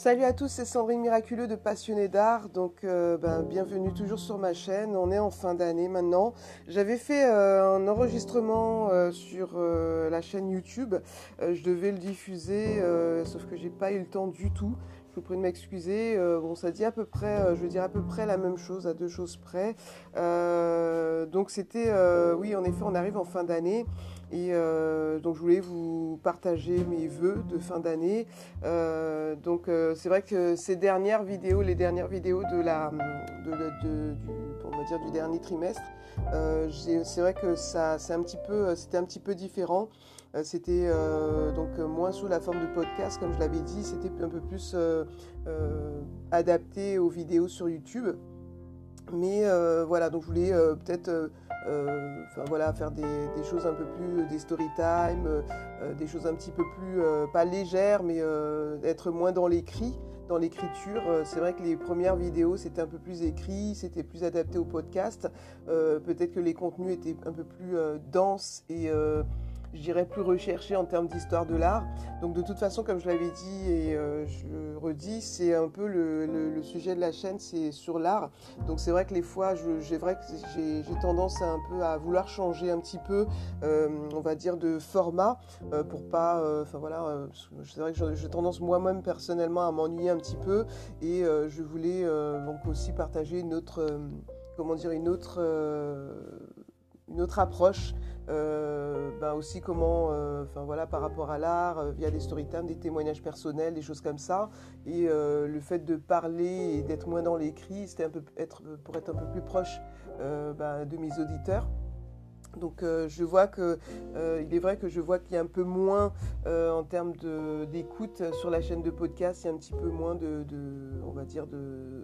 Salut à tous, c'est Sandrine Miraculeux de Passionné d'Art. Donc, euh, ben, bienvenue toujours sur ma chaîne. On est en fin d'année maintenant. J'avais fait euh, un enregistrement euh, sur la chaîne YouTube. je devais le diffuser, sauf que j'ai pas eu le temps du tout. Je vous prie de m'excuser. bon, ça dit à peu près, je veux dire à peu près la même chose, à deux choses près. donc, c'était, oui, en effet, on arrive en fin d'année. Et euh, donc je voulais vous partager mes voeux de fin d'année. Euh, donc euh, c'est vrai que ces dernières vidéos, les dernières vidéos de la, du, on va dire du dernier trimestre, c'est vrai que ça, c'était un petit peu différent. c'était donc moins sous la forme de podcast, comme je l'avais dit, c'était un peu plus adapté aux vidéos sur YouTube. Mais voilà, donc je voulais peut-être euh, enfin voilà, faire des, choses un peu plus, des story time, euh, euh, des choses un petit peu plus, pas légères, mais être moins dans l'écrit dans l'écriture. C'est vrai que les premières vidéos, c'était un peu plus écrit, c'était plus adapté au podcast. Peut-être que les contenus étaient un peu plus denses et je dirais, plus recherché en termes d'histoire de l'art. Donc de toute façon, comme je l'avais dit et euh, je le redis, c'est un peu le, sujet de la chaîne, c'est sur l'art. Donc c'est vrai que les fois, j'ai tendance à un peu à vouloir changer un petit peu, euh, on va dire, de format euh, pour pas, enfin voilà, c'est vrai que j'ai tendance moi-même personnellement à m'ennuyer un petit peu et je voulais donc aussi partager une autre, comment dire, une autre, une autre approche ben aussi comment, euh, enfin voilà, par rapport à l'art, euh, via des storytime, des témoignages personnels, des choses comme ça. Et le fait de parler et d'être moins dans l'écrit, c'était un peu être, pour être un peu plus proche ben, de mes auditeurs. Donc euh, je vois que euh, il est vrai que je vois qu'il y a un peu moins euh, en termes d'écoute sur la chaîne de podcast, il y a un petit peu moins de, on va dire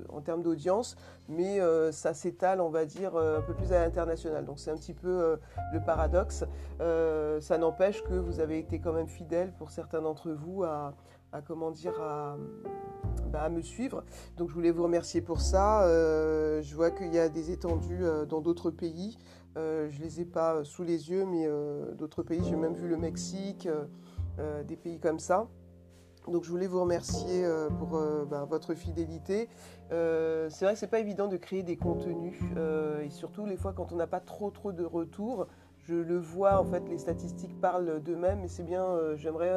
en termes d'audience, mais ça s'étale, on va dire un peu plus à l'international. Donc c'est un petit peu le paradoxe. ça n'empêche que vous avez été quand même fidèle pour certains d'entre vous à, comment dire bah, à, me suivre. Donc je voulais vous remercier pour ça. je vois qu'il y a des étendues dans d'autres pays. Euh, je ne les ai pas sous les yeux, mais euh, d'autres pays, j'ai même vu le Mexique, euh, des pays comme ça. Donc je voulais vous remercier pour ben, votre fidélité. c'est vrai que c'est pas évident de créer des contenus et surtout les fois quand on n'a pas trop trop de retours. Je le vois en fait, les statistiques parlent d'eux-mêmes et c'est bien. J'aimerais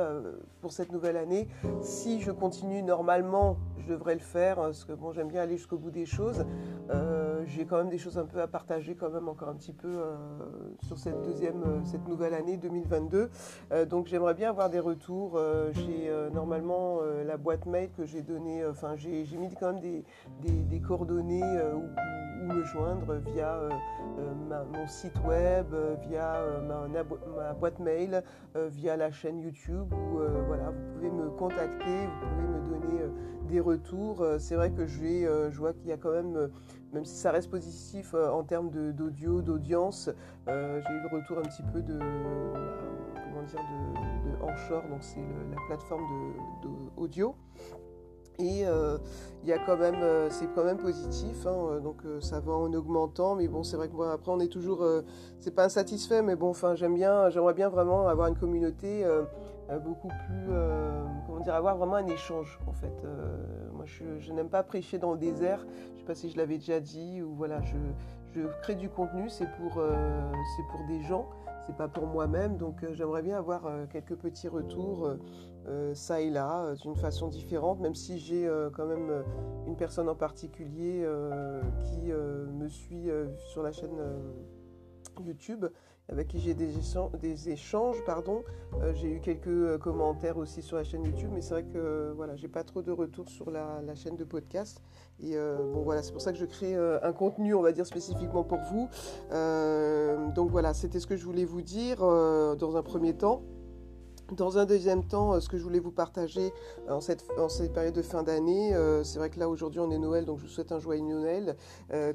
pour cette nouvelle année, si je continue normalement, je devrais le faire parce que bon, j'aime bien aller jusqu'au bout des choses j'ai quand même des choses un peu à partager quand même encore un petit peu euh, sur cette deuxième, euh, cette nouvelle année 2022. Euh, donc j'aimerais bien avoir des retours. j'ai normalement la boîte mail que j'ai donnée, enfin j'ai mis quand même des, des, coordonnées où, me joindre via mon site web, via ma, boîte mail, via la chaîne YouTube où voilà, vous pouvez me contacter, vous pouvez me donner des retours. C'est vrai que je vois qu'il y a quand même même si ça reste positif euh, en termes d'audio, d'audience, euh, j'ai eu le retour un petit peu de, comment dire, de, de Anchor, donc c'est la plateforme d'audio. Et euh, il y a quand même, c'est quand même positif, hein, donc ça va en augmentant. Mais bon, c'est vrai que moi, après, on est toujours, c'est pas insatisfait, mais bon, enfin, j'aime bien, j'aimerais bien vraiment avoir une communauté beaucoup plus, comment dire, avoir vraiment un échange en fait. moi, je n'aime pas prêcher dans le désert. Pas si je l'avais déjà dit, ou voilà, je, je crée du contenu, c'est pour, euh, c'est pour des gens, c'est pas pour moi-même, donc euh, j'aimerais bien avoir euh, quelques petits retours ça et là, d'une façon différente, même si j'ai quand même une personne en particulier qui me suit sur la chaîne YouTube avec qui j'ai des, échanges. pardon. Euh, j'ai eu quelques euh, commentaires aussi sur la chaîne YouTube, mais c'est vrai que voilà, j'ai pas trop de retours sur la, chaîne de podcast. Et euh, bon voilà, c'est pour ça que je crée un contenu, on va dire spécifiquement pour vous. donc voilà, c'était ce que je voulais vous dire dans un premier temps. Dans un deuxième temps, euh, ce que je voulais vous partager euh, en cette, période de fin d'année, euh, c'est vrai que là aujourd'hui on est Noël, donc je vous souhaite un joyeux Noël.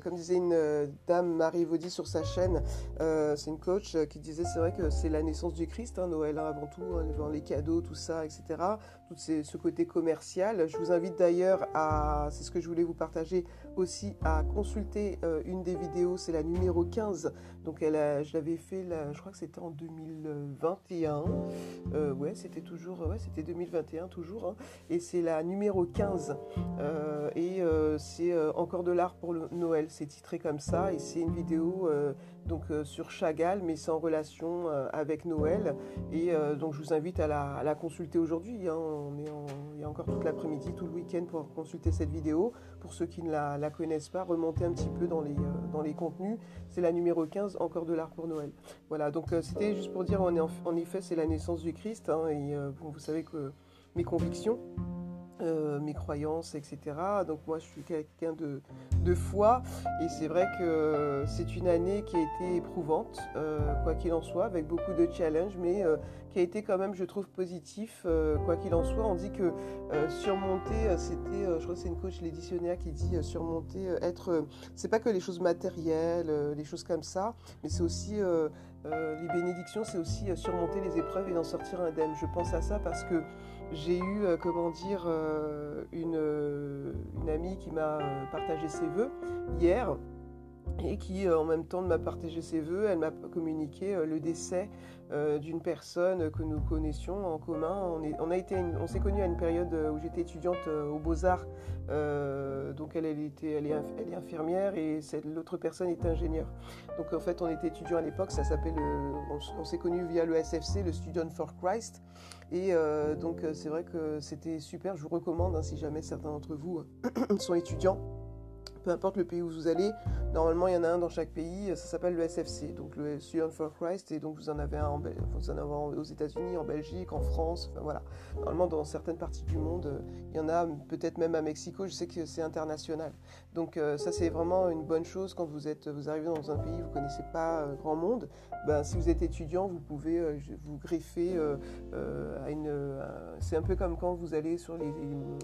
comme disait une dame, Marie Vaudy, sur sa chaîne, c'est une coach qui disait c'est vrai que c'est la naissance du Christ, hein, Noël hein, avant tout, hein, les cadeaux, tout ça, etc. Tout ce côté commercial. Je vous invite d'ailleurs à, c'est ce que je voulais vous partager aussi, à consulter une des vidéos, c'est la numéro 15 Donc elle a, je l'avais fait, là, je crois que c'était en 2021. Euh, ouais, c'était toujours, ouais, c'était 2021 toujours. Hein. Et c'est la numéro 15. Euh, et euh, c'est encore de l'art pour le Noël. C'est titré comme ça. Et c'est une vidéo donc sur Chagall, mais c'est en relation avec Noël. Et donc je vous invite à la, consulter aujourd'hui. Hein. Il y a encore toute l'après-midi, tout le week-end pour consulter cette vidéo. Pour ceux qui ne la, connaissent pas, remontez un petit peu dans les, dans les contenus. C'est la numéro 15 encore de l'art pour Noël. Voilà, donc euh, c'était juste pour dire, on est en, effet, c'est la naissance du Christ, hein, et euh, vous savez que mes convictions, euh, mes croyances, etc. Donc moi, je suis quelqu'un de, de, foi, et c'est vrai que c'est une année qui a été éprouvante, quoi qu'il en soit, avec beaucoup de challenges, mais qui a été quand même, je trouve, positif, quoi qu'il en soit. On dit que surmonter, c'était, je crois que c'est une coach l'éditionnaire qui dit surmonter, être, c'est pas que les choses matérielles, les choses comme ça, mais c'est aussi les bénédictions, c'est aussi surmonter les épreuves et d'en sortir indemne. Je pense à ça parce que j'ai eu, euh, comment dire, euh, une, euh, une, amie qui m'a partagé ses voeux hier et qui en même temps m'a partagé ses voeux, elle m'a communiqué le décès d'une personne que nous connaissions en commun. On, est, on s'est connus à une période où j'étais étudiante aux Beaux Arts, donc elle, était, elle, est, infirmière et l'autre personne est ingénieure. Donc en fait, on était étudiants à l'époque, ça s'appelle, on, on s'est connus via le SFC, le Student for Christ. Et euh, donc euh, c'est vrai que c'était super, je vous recommande hein, si jamais certains d'entre vous euh, sont étudiants peu importe le pays où vous allez, normalement il y en a un dans chaque pays, ça s'appelle le SFC, donc le Student for Christ, et donc vous en avez un aux États-Unis, en Belgique, en France, enfin, voilà. Normalement dans certaines parties du monde, il y en a peut-être même à Mexico, je sais que c'est international. Donc euh, ça c'est vraiment une bonne chose quand vous êtes, vous arrivez dans un pays, vous connaissez pas euh, grand monde, ben, si vous êtes étudiant, vous pouvez euh, vous greffer à une, c'est un peu comme quand vous allez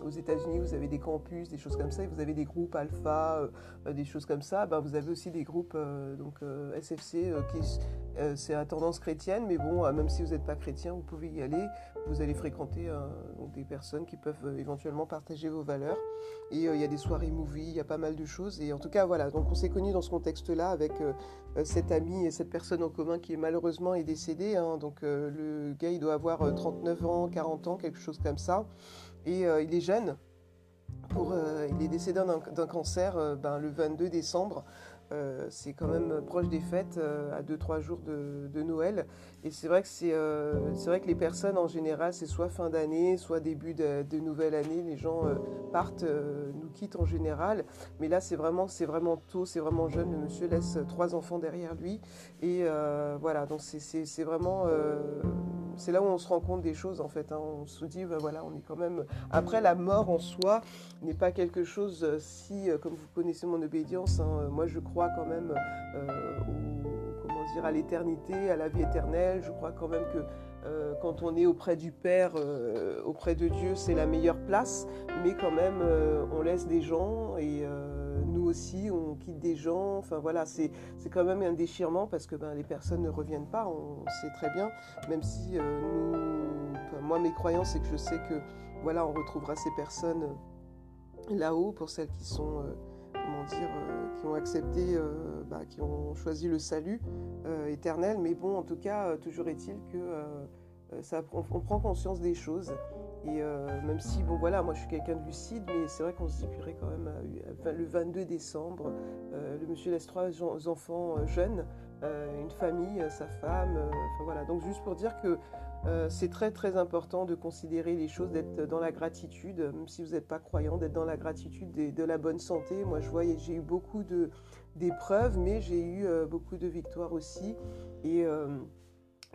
aux États-Unis, vous avez des campus, des choses comme ça, et vous avez des groupes alpha euh, des choses comme ça, ben, vous avez aussi des groupes euh, donc euh, SFC qui c'est à tendance chrétienne, mais bon, même si vous n'êtes pas chrétien, vous pouvez y aller. Vous allez fréquenter des personnes qui peuvent éventuellement partager vos valeurs. Et il y a des soirées movie, il y a pas mal de choses. Et en tout cas, voilà. Donc on s'est connus dans ce contexte-là avec cet ami et cette personne en commun qui est malheureusement est décédée. Hein. Donc le gars, il doit avoir 39 ans, 40 ans, quelque chose comme ça. Et il est jeune, euh, il est décédé d'un cancer euh, ben, le 22 décembre. Euh, c'est quand même proche des fêtes, à 2-3 jours de, Noël. Et c'est vrai, que c'est vrai que les personnes en général, c'est soit fin d'année, soit début de, nouvelle année. Les gens partent, nous quittent en général. Mais là, c'est vraiment, vraiment tôt, c'est vraiment jeune. Le monsieur laisse trois enfants derrière lui. Et voilà, donc c'est vraiment c'est là où on se rend compte des choses en fait. Hein. On se dit, ben voilà, on est quand même. Après, la mort en soi n'est pas quelque chose euh, si, euh, comme vous connaissez mon obédience, hein, moi je crois quand même euh, comment dire, à l'éternité, à la vie éternelle. Je crois quand même que quand on est auprès du Père, auprès de Dieu, c'est la meilleure place. Mais quand même, on laisse des gens et nous aussi, on quitte des gens. Enfin voilà, c'est quand même un déchirement parce que ben, les personnes ne reviennent pas, on sait très bien. Même si euh, nous, moi, mes croyances, c'est que je sais que voilà, on retrouvera ces personnes euh, là-haut pour celles qui sont, euh, dire, qui ont accepté, bah, qui ont choisi le salut éternel. Mais bon, en tout cas, toujours est-il que ça, on, prend conscience des choses. Et euh, même si, bon voilà, moi je suis quelqu'un de lucide, mais c'est vrai qu'on se dit, purée quand même, euh, le 22 décembre, euh, le monsieur laisse trois enfants jeunes, une famille, sa femme, enfin voilà. Donc juste pour dire que c'est très très important de considérer les choses, d'être dans la gratitude, même si vous n'êtes pas croyant, d'être dans la gratitude de, de, la bonne santé. Moi je vois, j'ai eu beaucoup d'épreuves, mais j'ai eu beaucoup de victoires aussi. Et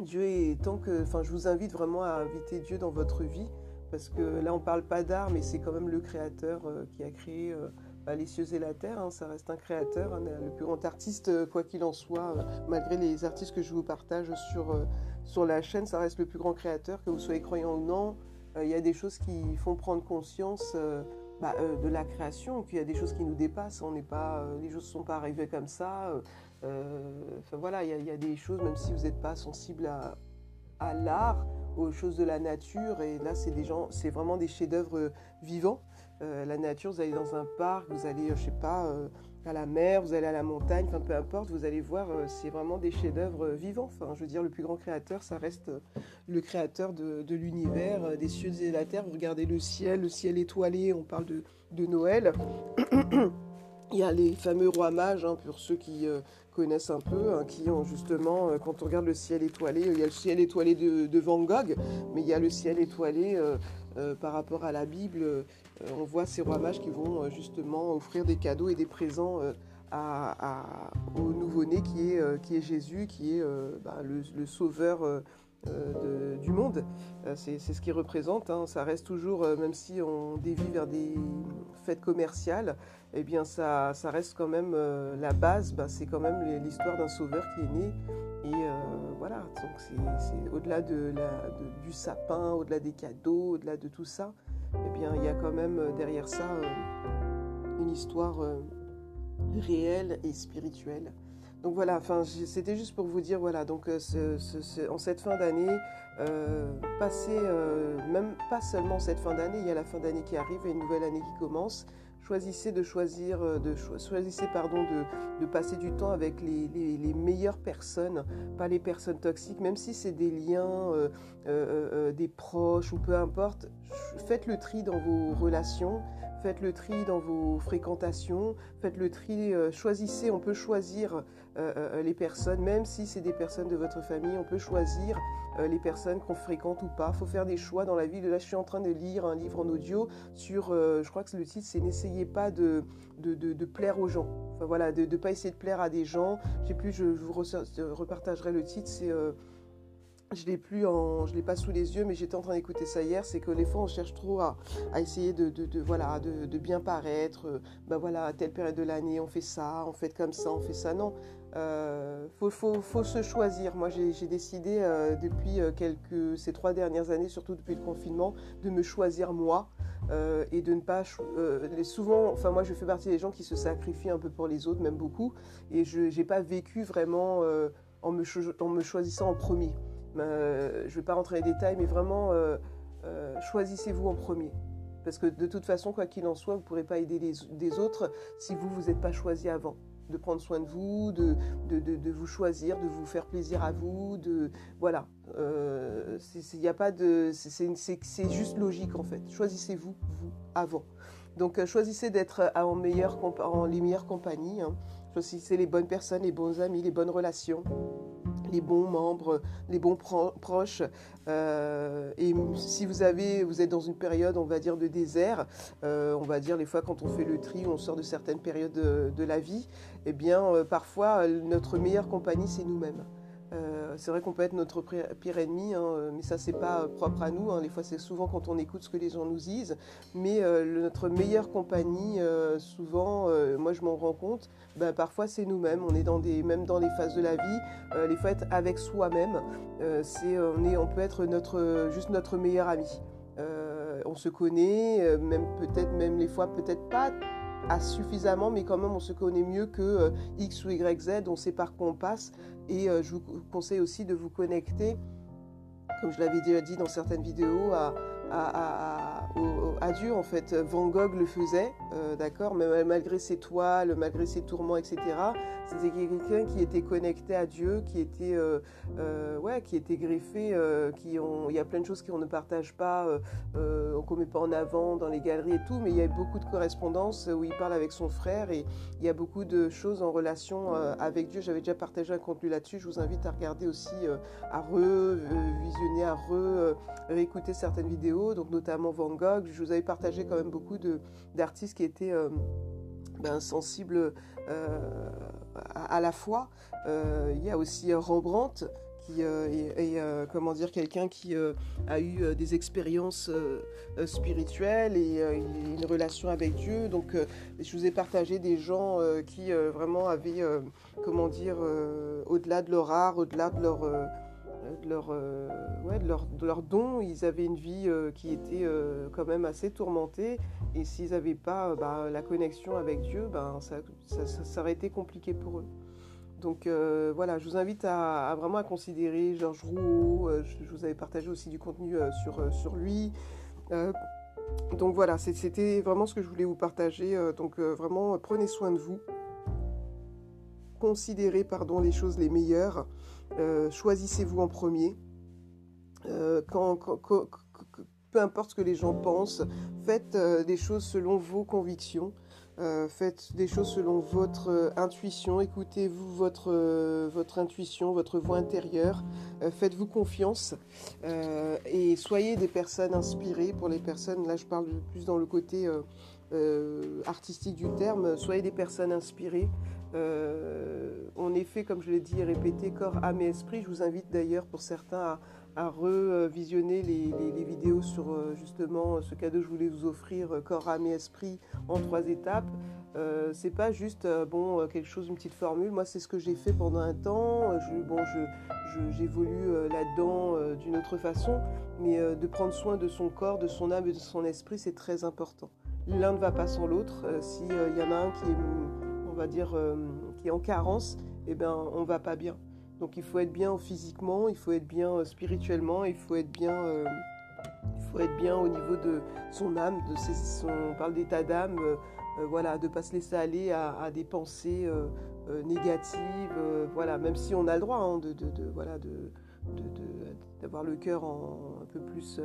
Dieu est tant que, enfin, je vous invite vraiment à inviter Dieu dans votre vie parce que là on parle pas d'art, mais c'est quand même le créateur euh, qui a créé euh, bah, les cieux et la terre. Hein. ça reste un créateur, hein, le plus grand artiste, euh, quoi qu'il en soit, malgré les artistes que je vous partage sur, sur la chaîne, ça reste le plus grand créateur, que vous soyez croyant ou non. Il y a des choses qui font prendre conscience bah, de la création, qu'il y a des choses qui nous dépassent. On n'est pas, les choses ne sont pas arrivées comme ça. Enfin voilà, il y, a des choses, même si vous n'êtes pas sensible à, l'art, aux choses de la nature. Et là, c'est des gens, c'est vraiment des chefs-d'œuvre vivants. Euh, la nature, vous allez dans un parc, vous allez, je sais pas, euh, à la mer, vous allez à la montagne, enfin peu importe, vous allez voir, c'est vraiment des chefs-d'œuvre vivants. Enfin, je veux dire, le plus grand créateur, ça reste le créateur de, l'univers, des cieux et de la terre. Vous regardez le ciel, le ciel étoilé, on parle de, Noël. Il y a les fameux rois mages, hein, pour ceux qui connaissent un peu, hein, qui ont justement, euh, quand on regarde le ciel étoilé, il y a le ciel étoilé de, Van Gogh, mais il y a le ciel étoilé euh, euh, par rapport à la Bible. on voit ces rois mages qui vont justement offrir des cadeaux et des présents au nouveau-né qui est, Jésus, qui est bah, le, sauveur. du monde. c'est ce qu'il représente. Hein. Ça reste toujours, même si on dévie vers des fêtes commerciales, eh bien ça, reste quand même euh, la base, bah, c'est quand même l'histoire d'un sauveur qui est né. Et euh, voilà, donc c'est au-delà de du sapin, au-delà des cadeaux, au-delà de tout ça, eh bien il y a quand même euh, derrière ça une histoire réelle et spirituelle. Donc voilà, c'était juste pour vous dire, voilà, donc en cette fin d'année, même pas seulement cette fin d'année, il y a la fin d'année qui arrive et une nouvelle année qui commence. Choisissez de choisir, euh, de passer du temps avec les, les, meilleures personnes, pas les personnes toxiques, même si c'est des liens, euh, euh, des proches ou peu importe. Faites le tri dans vos relations faites le tri dans vos fréquentations, faites le tri, choisissez, on peut choisir les personnes, même si c'est des personnes de votre famille, on peut choisir euh, les personnes qu'on fréquente ou pas. Il faut faire des choix dans la vie. Là, je suis en train de lire un livre en audio sur, euh, je crois que le titre, c'est N'essayez pas de, de, plaire aux gens. Enfin voilà, de ne pas essayer de plaire à des gens. Je sais plus, je, vous repartagerai le titre. C'est euh, je l'ai plus je l'ai pas sous les yeux, mais j'étais en train d'écouter ça hier. C'est que les fois on cherche trop à, essayer de, voilà, de, bien paraître. ben voilà, à telle période de l'année on fait ça, on fait comme ça, on fait ça. Non, euh, faut, se choisir. Moi, j'ai décidé euh, depuis euh, quelques, ces trois dernières années, surtout depuis le confinement, de me choisir moi euh, et de ne pas. souvent, enfin, moi, je fais partie des gens qui se sacrifient un peu pour les autres, même beaucoup, et je n'ai pas vécu vraiment en me, en, me choisissant en premier. Je ne vais pas rentrer dans les détails, mais vraiment, choisissez-vous en premier. Parce que de toute façon, quoi qu'il en soit, vous ne pourrez pas aider les, des autres si vous vous êtes pas choisi avant de prendre soin de vous, de, vous choisir, de vous faire plaisir à vous, voilà. Euh, c'est juste logique en fait. Choisissez-vous vous avant. Donc euh, choisissez d'être en meilleure en les meilleures compagnies. Hein. Choisissez les bonnes personnes, les bons amis, les bonnes relations les bons membres, les bons proches. Euh, et si vous avez, vous êtes dans une période, on va dire, de désert, euh, on va dire les fois quand on fait le tri, on sort de certaines périodes de, la vie, eh bien, euh, parfois, notre meilleure compagnie, c'est nous-mêmes. Euh, c'est vrai qu'on peut être notre pire ennemi, hein, mais ça c'est pas propre à nous. Hein. Les fois c'est souvent quand on écoute ce que les gens nous disent. Mais euh, notre meilleure compagnie, euh, souvent, moi je m'en rends compte, ben, parfois c'est nous-mêmes. On est dans des, même dans les phases de la vie, les fois être avec soi-même, c'est on on peut être notre, juste notre meilleur ami. on se connaît, même peut-être même les fois peut-être pas suffisamment, mais quand même on se connaît mieux que X ou Y, Z, on sait par quoi on passe. Et euh, je vous conseille aussi de vous connecter, comme je l'avais déjà dit dans certaines vidéos, à, à, Dieu en fait. Van Gogh le faisait, euh, d'accord, mais malgré ses toiles, malgré ses tourments, etc. C'était quelqu'un qui était connecté à Dieu, qui était, euh, euh, ouais, qui était greffé, il y a plein de choses qu'on ne partage pas, qu'on met pas en avant dans les galeries et tout, mais il y a beaucoup de correspondances où il parle avec son frère et il y a beaucoup de choses en relation avec Dieu. J'avais déjà partagé un contenu là-dessus. Je vous invite à regarder aussi, à revisionner, à re réécouter certaines vidéos donc notamment Van Gogh. Je vous avais partagé quand même beaucoup d'artistes qui étaient euh, ben, sensibles euh, à, la foi. Euh, il y a aussi Rembrandt qui est, comment dire quelqu'un qui a eu des expériences spirituelles et une relation avec Dieu. Donc je vous ai partagé des gens qui vraiment avaient comment dire au-delà de leur art, au-delà de leur de leur, euh, ouais, de leur, de leur don, ils avaient une vie euh, qui était euh, quand même assez tourmentée. Et s'ils n'avaient pas bah, la connexion avec Dieu, ben, ça, ça, ça, aurait été compliqué pour eux. Donc voilà, je vous invite à, vraiment à considérer Georges Rouault. Je, vous avais partagé aussi du contenu sur, sur lui. donc voilà, c'était vraiment ce que je voulais vous partager. donc vraiment, prenez soin de vous. considérez pardon, les choses les meilleures. Choisissez-vous en premier. quand, peu importe ce que les gens pensent, faites des choses selon vos convictions. Euh, faites des choses selon votre euh, intuition, écoutez-vous votre, euh, votre intuition, votre voix intérieure, faites-vous confiance et soyez des personnes inspirées pour les personnes, là je parle plus dans le côté artistique du terme, soyez des personnes inspirées. on est fait, comme je l'ai dit et répété, corps, âme et esprit. Je vous invite d'ailleurs pour certains à, à revisionner les, vidéos sur euh, justement ce cadeau que je voulais vous offrir, euh, corps, âme et esprit en trois étapes. Euh, c'est pas juste bon quelque chose, une petite formule. Moi, c'est ce que j'ai fait pendant un temps. Je, bon, j'évolue là-dedans d'une autre façon, mais de prendre soin de son corps, de son âme et de son esprit, c'est très important. L'un ne va pas sans l'autre. S'il y en a un qui est, on va dire, qui est en carence, eh ben, on va pas bien. Donc il faut être bien physiquement, il faut être bien euh, spirituellement, il faut être bien, euh, il faut être bien au niveau de son âme, de son, on parle d'état d'âme, euh, voilà, de pas se laisser aller à, des pensées négatives, voilà, même si on a le droit hein, de, voilà, de, d'avoir le cœur un peu plus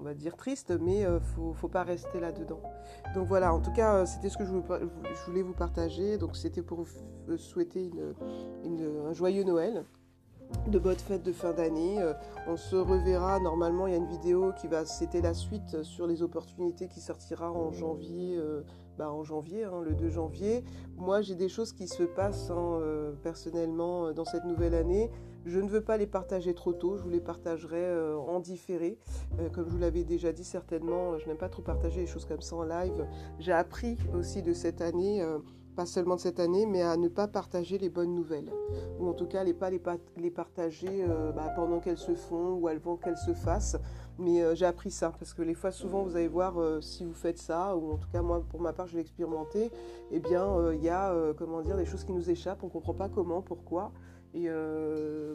on va dire triste, mais euh, faut, faut pas rester là-dedans. Donc voilà, en tout cas, euh, c'était ce que je voulais vous partager. Donc c'était pour vous souhaiter un joyeux Noël, de bonnes fêtes de fin d'année. Euh, on se reverra normalement. Il y a une vidéo qui va, c'était la suite sur les opportunités qui sortira en janvier. Bah, en janvier, hein, le 2 janvier. Moi, j'ai des choses qui se passent hein, personnellement dans cette nouvelle année. Je ne veux pas les partager trop tôt, je vous les partagerai euh, en différé. Euh, comme je vous l'avais déjà dit, certainement, je n'aime pas trop partager les choses comme ça en live. J'ai appris aussi de cette année, euh, pas seulement de cette année, mais à ne pas partager les bonnes nouvelles. Ou en tout cas, les pas les, les partager bah, pendant qu'elles se font ou avant qu'elles se fassent. Mais j'ai appris ça parce que les fois, souvent, vous allez voir si vous faites ça, ou en tout cas, moi, pour ma part, je l'ai expérimenté, eh bien, il y a, comment dire, des choses qui nous échappent, on ne comprend pas comment, pourquoi. Et euh,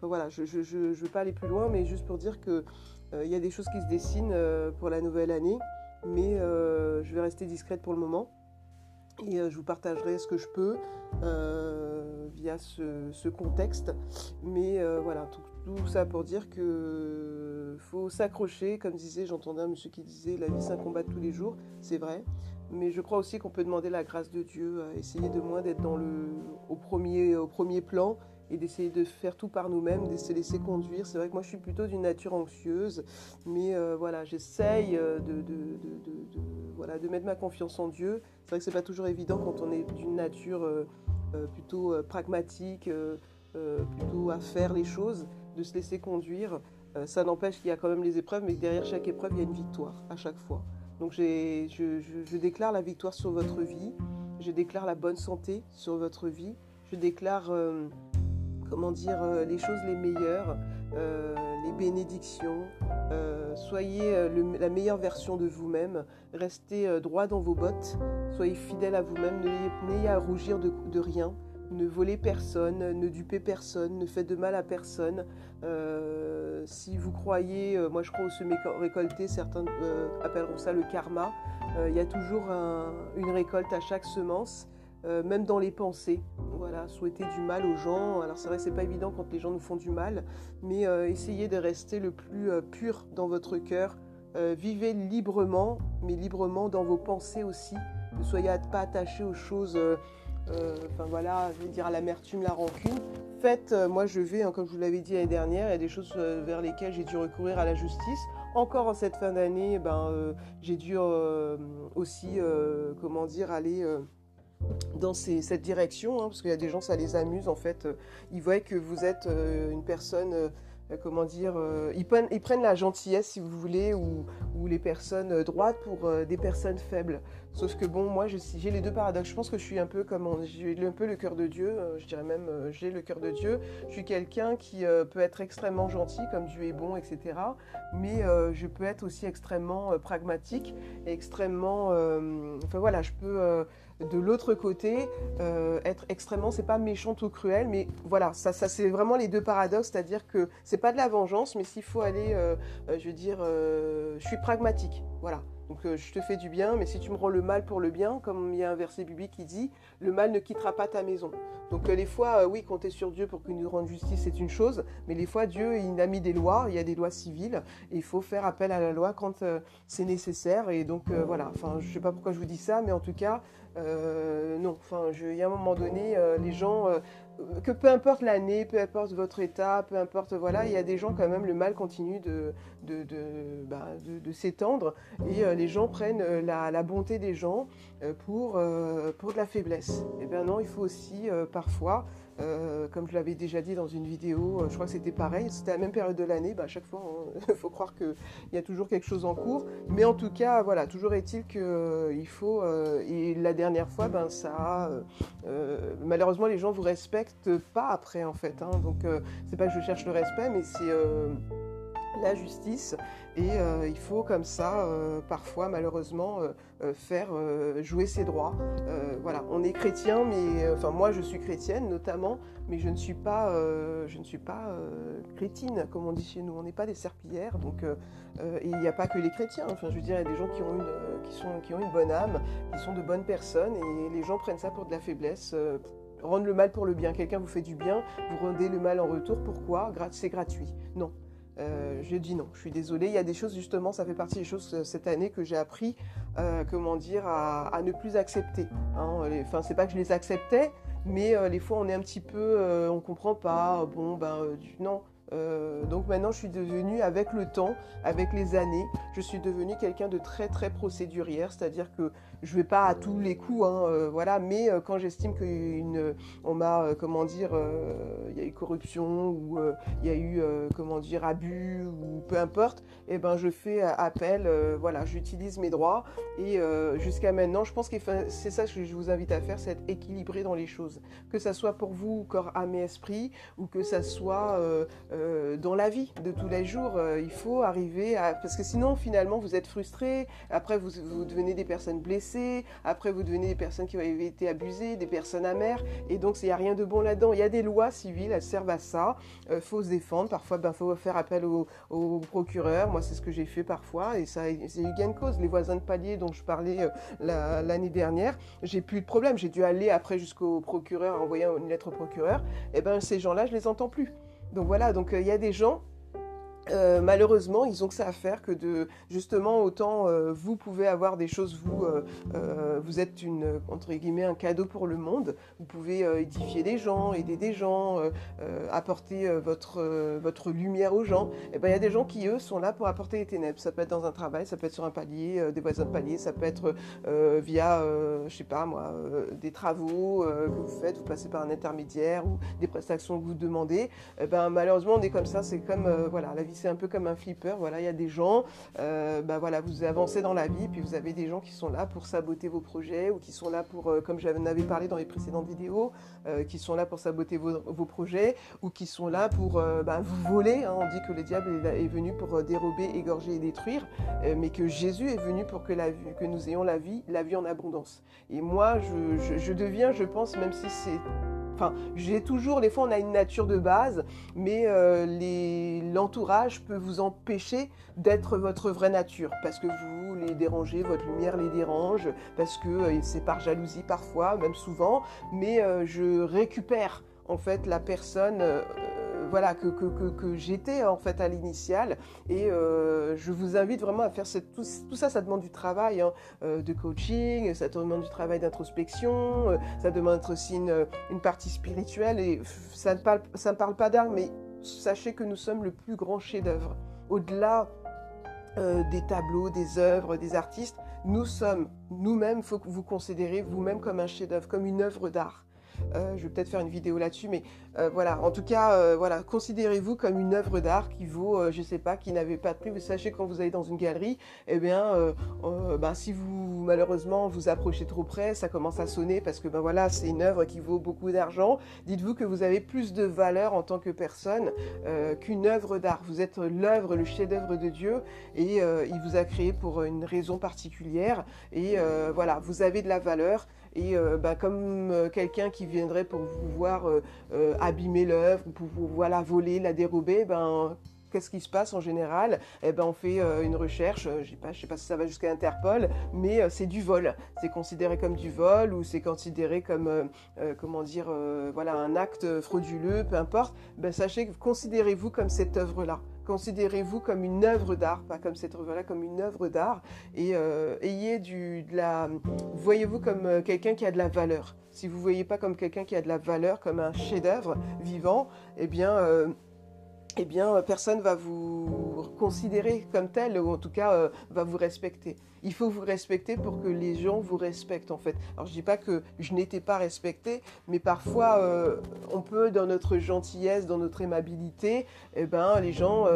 voilà, je ne veux pas aller plus loin, mais juste pour dire qu'il euh, y a des choses qui se dessinent euh, pour la nouvelle année, mais je vais rester discrète pour le moment. Et je vous partagerai ce que je peux via ce, contexte. Mais voilà, tout, ça pour dire que faut s'accrocher. Comme disait, j'entendais un monsieur qui disait la vie c'est un combat de tous les jours. C'est vrai. Mais je crois aussi qu'on peut demander la grâce de Dieu, essayer de moins d'être dans le, au, premier, au premier plan et d'essayer de faire tout par nous-mêmes, de se laisser conduire. C'est vrai que moi je suis plutôt d'une nature anxieuse, mais euh, voilà, j'essaye euh, de, voilà, de mettre ma confiance en Dieu. C'est vrai que c'est pas toujours évident quand on est d'une nature euh, plutôt pragmatique, plutôt à faire les choses, de se laisser conduire. ça n'empêche qu'il y a quand même les épreuves, mais derrière chaque épreuve, il y a une victoire à chaque fois. Donc je, je déclare la victoire sur votre vie, je déclare la bonne santé sur votre vie, je déclare comment dire, euh, les choses les meilleures, euh, les bénédictions. Euh, soyez la meilleure version de vous-même. Restez droit dans vos bottes. Soyez fidèle à vous-même. N'ayez à rougir de, rien. Ne volez personne, ne dupez personne, ne faites de mal à personne. si vous croyez, moi je crois au semer récolté, certains appelleront ça le karma. Il y a toujours une récolte à chaque semence. Même dans les pensées. Souhaiter du mal aux gens. Alors c'est vrai c'est pas évident quand les gens nous font du mal, mais euh, essayez de rester le plus euh, pur dans votre cœur. vivez librement, mais librement dans vos pensées aussi. Ne soyez pas attachés aux choses. Enfin voilà, je veux dire à l'amertume, la rancune. Faites, moi je vais, hein, comme je vous l'avais dit l'année dernière, il y a des choses vers lesquelles j'ai dû recourir à la justice. Encore en cette fin d'année, ben, j'ai dû aussi, comment dire, aller dans cette direction, hein, parce qu'il y a des gens, ça les amuse en fait. Euh, ils voient que vous êtes euh, une personne, euh, comment dire, ils prennent, la gentillesse, si vous voulez, ou, ou les personnes droites pour des personnes faibles. Sauf que bon, moi, j'ai les deux paradoxes. Je pense que je suis un peu comme, j'ai un peu le cœur de Dieu. je dirais même, j'ai le cœur de Dieu. Je suis quelqu'un qui peut être extrêmement gentil, comme Dieu est bon, etc. Mais je peux être aussi extrêmement pragmatique, extrêmement, enfin voilà, je peux de l'autre côté, euh, être extrêmement, c'est pas méchant ou cruel, mais voilà, ça, ça c'est vraiment les deux paradoxes, c'est-à-dire que c'est pas de la vengeance, mais s'il faut aller, euh, euh, je veux dire, je suis pragmatique, voilà. Donc je te fais du bien, mais si tu me rends le mal pour le bien, comme il y a un verset biblique qui dit, le mal ne quittera pas ta maison. Donc les fois, oui, compter sur Dieu pour qu'il nous rende justice, c'est une chose, mais les fois, Dieu, il a mis des lois, il y a des lois civiles, et il faut faire appel à la loi quand c'est nécessaire. Et donc voilà, enfin, je ne sais pas pourquoi je vous dis ça, mais en tout cas, non, enfin, il y a un moment donné, les gens que peu importe l'année, peu importe votre état, peu importe, voilà, il y a des gens quand même, le mal continue de, bah, s'étendre et euh, les gens prennent euh, la, bonté des gens euh, pour, de la faiblesse. Eh bien non, il faut aussi parfois euh, comme je l'avais déjà dit dans une vidéo, euh, je crois que c'était pareil, c'était la même période de l'année, bah, à chaque fois il faut croire qu'il y a toujours quelque chose en cours, mais en tout cas voilà, toujours est-il qu'il euh, faut, et la dernière fois, ben, ça malheureusement les gens vous respectent pas après en fait, hein, donc c'est pas que je cherche le respect, mais c'est la justice et euh, il faut comme ça euh, parfois malheureusement euh, faire jouer ses droits. voilà, on est chrétien, mais enfin moi je suis chrétienne notamment, mais je ne suis pas, je ne suis pas chrétine comme on dit chez nous. On n'est pas des serpillères, donc il n'y a pas que les chrétiens. Enfin je veux dire, il y a des gens qui ont une, qui sont, qui ont une bonne âme, qui sont de bonnes personnes, et les gens prennent ça pour de la faiblesse rendre le mal pour le bien. Quelqu'un vous fait du bien, vous rendez le mal en retour. Pourquoi? C'est gratuit. Non. Euh, je dis non, je suis désolée. Il y a des choses, justement, ça fait partie des choses euh, cette année que j'ai appris, euh, comment dire, à, ne plus accepter. Hein. Enfin, c'est pas que je les acceptais, mais les fois on est un petit peu, on comprend pas. Bon, ben non, euh, donc maintenant, je suis devenue, avec le temps, avec les années, je suis devenue quelqu'un de très très procédurière, c'est-à-dire que je vais pas à tous les coups, hein, euh, voilà, mais euh, quand j'estime qu'on m'a, comment dire, il y a eu corruption ou il y a eu, comment dire, abus ou peu importe, et eh ben je fais appel, voilà, j'utilise mes droits et jusqu'à maintenant, je pense que c'est ça que je vous invite à faire, c'est être équilibré dans les choses, que ça soit pour vous corps, âme et esprit ou que ça soit euh, dans la vie de tous les jours. Euh, il faut arriver à... Parce que sinon, finalement, vous êtes frustré, après vous, devenez des personnes blessées, après vous devenez des personnes qui ont été abusées, des personnes amères, et donc il n'y a rien de bon là-dedans. Il y a des lois civiles, elles servent à ça. Il euh, faut se défendre, parfois il ben, faut faire appel au, procureur. Moi, c'est ce que j'ai fait parfois, et ça c'est eu gain de cause. Les voisins de palier dont je parlais l'année dernière, j'ai plus de problème. J'ai dû aller après jusqu'au procureur, envoyer une lettre au procureur. Et eh ben ces gens-là, je les entends plus. Donc voilà, donc euh, il y a des gens euh, malheureusement, ils ont que ça à faire que de justement autant euh, vous pouvez avoir des choses vous euh, vous êtes une entre guillemets un cadeau pour le monde. Vous pouvez édifier des gens, aider des gens, apporter votre votre lumière aux gens. Et eh ben il y a des gens qui eux sont là pour apporter les ténèbres. Ça peut être dans un travail, ça peut être sur un palier, des voisins de palier, ça peut être via je sais pas moi des travaux que vous faites, vous passez par un intermédiaire ou des prestations que vous demandez. Et eh ben malheureusement on est comme ça, c'est comme voilà la vie c'est un peu comme un flipper. Voilà, il y a des gens, euh, bah voilà, vous avancez dans la vie, puis vous avez des gens qui sont là pour saboter vos projets ou qui sont là pour, euh, comme j'en avais parlé dans les précédentes vidéos, euh, qui sont là pour saboter vos, projets ou qui sont là pour bah, vous voler. Hein. On dit que le diable est, venu pour dérober, égorger et détruire, mais que Jésus est venu pour que, la, que nous ayons la vie, la vie en abondance. Et moi, je deviens, je pense, même si c'est Enfin, j'ai toujours, des fois on a une nature de base, mais euh, l'entourage peut vous empêcher d'être votre vraie nature, parce que vous les dérangez, votre lumière les dérange, parce que euh, c'est par jalousie parfois, même souvent, mais euh, je récupère en fait la personne voilà, que, que, j'étais en fait à l'initial. Et euh, je vous invite vraiment à faire tout, ça, ça demande du travail hein, euh, de coaching, ça demande du travail d'introspection, euh, ça demande aussi une, une, partie spirituelle. Et ça ne parle, ça ne parle pas d'art, mais sachez que nous sommes le plus grand chef-d'œuvre. Au-delà des tableaux, des œuvres, des artistes, nous sommes nous-mêmes, faut que vous considérez vous-même comme un chef-d'œuvre, comme une œuvre d'art. Euh, je vais peut-être faire une vidéo là-dessus, mais euh, voilà. En tout cas, euh, voilà, considérez-vous comme une œuvre d'art qui vaut, je sais pas, qui n'avait pas de prix. Vous sachez quand vous allez dans une galerie, eh bien, ben, si vous malheureusement vous approchez trop près, ça commence à sonner parce que ben voilà, c'est une œuvre qui vaut beaucoup d'argent. Dites-vous que vous avez plus de valeur en tant que personne qu'une œuvre d'art. Vous êtes l'œuvre, le chef-d'œuvre de Dieu, et il vous a créé pour une raison particulière. Et voilà, vous avez de la valeur. Et euh, bah, comme euh, quelqu'un qui viendrait pour vous voir euh, abîmer l'œuvre, pour vous voilà, voler, la dérober, ben, qu'est-ce qui se passe en général? Eh ben, on fait une recherche, je je sais pas si ça va jusqu'à Interpol, mais c'est du vol. C'est considéré comme du vol ou c'est considéré comme, comment dire, voilà, un acte frauduleux, peu importe. Ben, sachez considérez-vous comme cette œuvre-là. Considérez-vous comme une œuvre d'art, pas comme cette œuvre-là, comme une œuvre d'art, et euh, ayez du, la, voyez-vous comme euh, quelqu'un qui a de la valeur. Si vous ne voyez pas comme quelqu'un qui a de la valeur, comme un chef-d'œuvre vivant, eh bien, euh, eh bien, euh, personne va vous considérer comme tel, ou en tout cas euh, va vous respecter. Il faut vous respecter pour que les gens vous respectent, en fait. Alors, je dis pas que je n'étais pas respectée, mais parfois, euh, on peut, dans notre gentillesse, dans notre aimabilité, eh ben, les gens,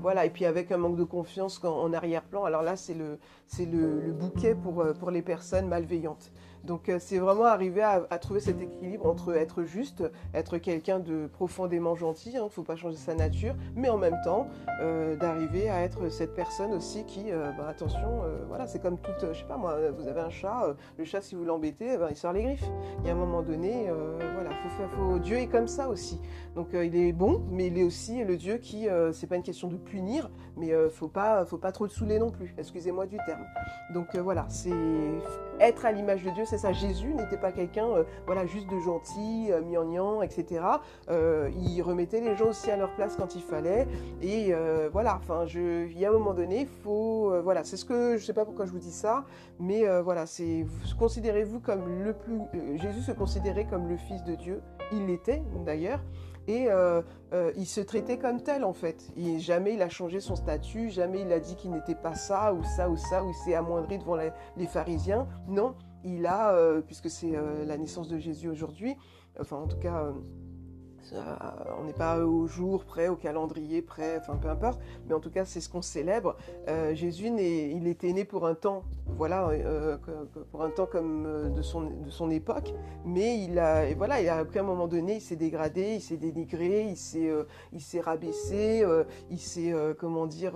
voilà, et puis avec un manque de confiance en, arrière-plan, alors là, c'est le, c'est le, le, bouquet pour, pour les personnes malveillantes. Donc euh, c'est vraiment arriver à, trouver cet équilibre entre être juste, être quelqu'un de profondément gentil, il hein, ne faut pas changer sa nature, mais en même temps euh, d'arriver à être cette personne aussi qui, euh, bah, attention, voilà, c'est comme toute, je sais pas moi, vous avez un chat, le chat si vous l'embêtez, eh ben, il sort les griffes. Il y a un moment donné, voilà, faut faut... Dieu est comme ça aussi. Donc il est bon, mais il est aussi le Dieu qui, c'est pas une question de punir, mais faut pas, faut pas trop le saouler non plus. Excusez-moi du terme. Donc voilà, c'est être à l'image de Dieu, c'est ça. Jésus n'était pas quelqu'un, euh, voilà, juste de gentil, euh, etc. Euh, il remettait les gens aussi à leur place quand il fallait. Et voilà, enfin, il y a un moment donné, faut, voilà, c'est ce que, je sais pas pourquoi je vous dis ça, mais voilà, c'est, considérez-vous comme le plus, Jésus se considérait comme le Fils de Dieu. Il l'était d'ailleurs. Et euh, euh, il se traitait comme tel en fait. Jamais il a changé son statut, jamais il a dit qu'il n'était pas ça ou ça ou ça, ou il s'est amoindri devant les, pharisiens. Non, il a, euh, puisque c'est la naissance de Jésus aujourd'hui, enfin en tout cas on n'est pas au jour près, au calendrier près, enfin peu importe, mais en tout cas c'est ce qu'on célèbre. Euh, Jésus, il était né pour un temps, voilà, euh, pour un temps comme euh, de son, époque, mais il a, et voilà, il a, à un moment donné, il s'est dégradé, il s'est dénigré, il s'est, il s'est rabaissé, il s'est, comment dire,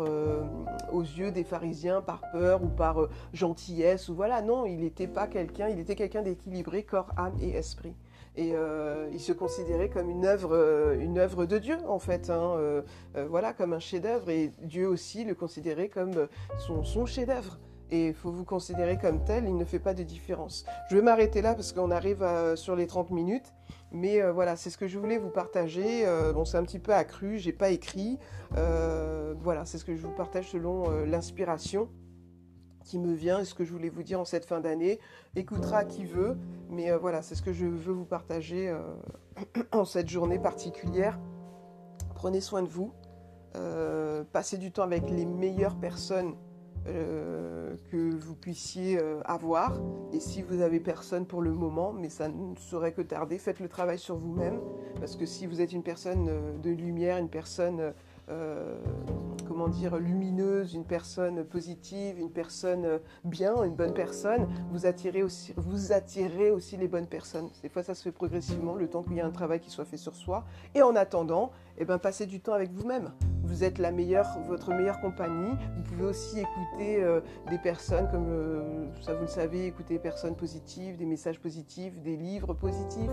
aux yeux des pharisiens par peur ou par gentillesse ou voilà, non, il n'était pas quelqu'un, il était quelqu'un d'équilibré, corps, âme et esprit. Et euh, il se considérait comme une œuvre, euh, une œuvre de Dieu, en fait. Hein, euh, voilà, comme un chef-d'œuvre. Et Dieu aussi le considérait comme son, chef-d'œuvre. Et il faut vous considérer comme tel, il ne fait pas de différence. Je vais m'arrêter là parce qu'on arrive sur les 30 minutes. Mais voilà, c'est ce que je voulais vous partager. bon, c'est un petit peu accru, j'ai pas écrit. voilà, c'est ce que je vous partage selon l'inspiration qui me vient et ce que je voulais vous dire en cette fin d'année. Écoutera qui veut, mais euh, voilà, c'est ce que je veux vous partager euh, en cette journée particulière. Prenez soin de vous, euh, passez du temps avec les meilleures personnes que vous puissiez avoir. Et si vous avez personne pour le moment, mais ça ne saurait que tarder, faites le travail sur vous-même, parce que si vous êtes une personne de lumière, une personne euh, comment dire, lumineuse, une personne positive, une personne bien, une bonne personne, vous attirez aussi, vous attirez aussi les bonnes personnes. Des fois, ça se fait progressivement, le temps qu'il y ait un travail qui soit fait sur soi. Et en attendant, eh ben, passez du temps avec vous-même. Vous êtes la meilleure, votre meilleure compagnie. Vous pouvez aussi écouter euh, des personnes, comme euh, ça vous le savez, écouter des personnes positives, des messages positifs, des livres positifs.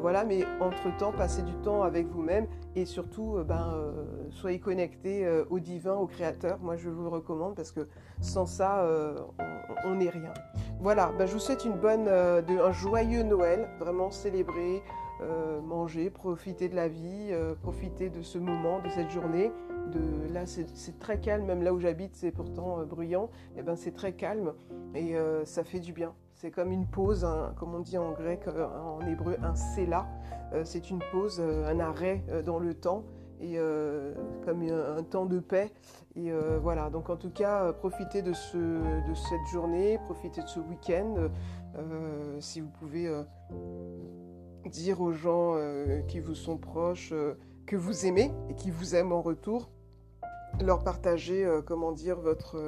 voilà, mais entre-temps, passez du temps avec vous-même et surtout, ben, soyez connectés euh, au divin, au créateur. Moi, je vous le recommande parce que sans ça, euh, on n'est rien. Voilà, ben, je vous souhaite une bonne, euh, un joyeux Noël, vraiment célébrer, manger, profiter de la vie, profiter de ce moment, de cette journée. Là, c'est très calme, même là où j'habite, c'est pourtant bruyant. Et eh ben, c'est très calme et ça fait du bien. C'est comme une pause, comme on dit en grec, en hébreu, un sela. c'est une pause, un arrêt dans le temps et euh, comme un, temps de paix. Et euh, voilà, donc en tout cas, euh, profitez de, ce, de cette journée, profitez de ce week-end. si vous pouvez dire aux gens qui vous sont proches que vous aimez et qui vous aiment en retour, leur partager, comment dire, votre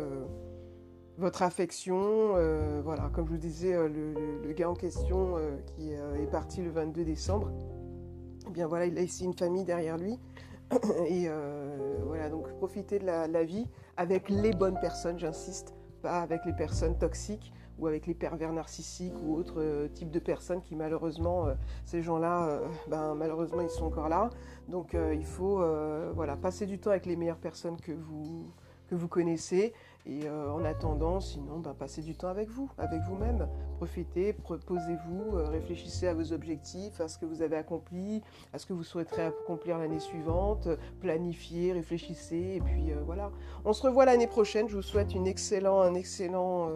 votre affection. voilà, comme je vous disais, le, gars en question qui est parti le 22 décembre, eh bien voilà, il a ici une famille derrière lui. Et euh, voilà, donc profiter de la, vie avec les bonnes personnes, j'insiste, pas avec les personnes toxiques ou avec les pervers narcissiques ou autres types de personnes qui malheureusement, ces gens-là, ben, malheureusement, ils sont encore là. Donc il faut voilà, passer du temps avec les meilleures personnes que vous, que vous connaissez et euh, en attendant, sinon, ben, passez du temps avec vous, avec vous-même. Profitez, posez-vous, euh, réfléchissez à vos objectifs, à ce que vous avez accompli, à ce que vous souhaiterez accomplir l'année suivante. Planifiez, réfléchissez, et puis euh, voilà. On se revoit l'année prochaine. Je vous souhaite une excellent, un excellent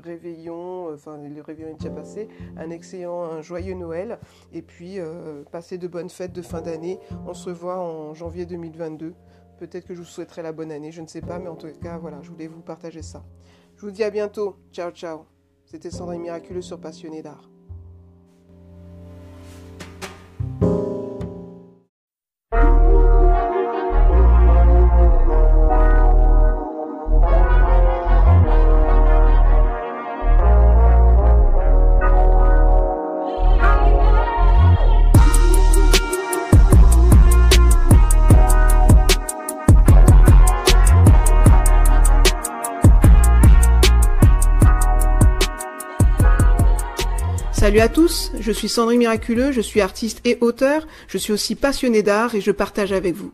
réveillon, enfin le réveillon est déjà passé, un excellent, un joyeux Noël, et puis passez de bonnes fêtes de fin d'année. On se revoit en janvier 2022. Peut-être que je vous souhaiterai la bonne année, je ne sais pas, mais en tout cas, voilà, je voulais vous partager ça. Je vous dis à bientôt. Ciao, ciao. C'était Sandrine Miraculeux sur Passionné d'art. Salut à tous, je suis Sandrine Miraculeux, je suis artiste et auteur, je suis aussi passionné d'art et je partage avec vous.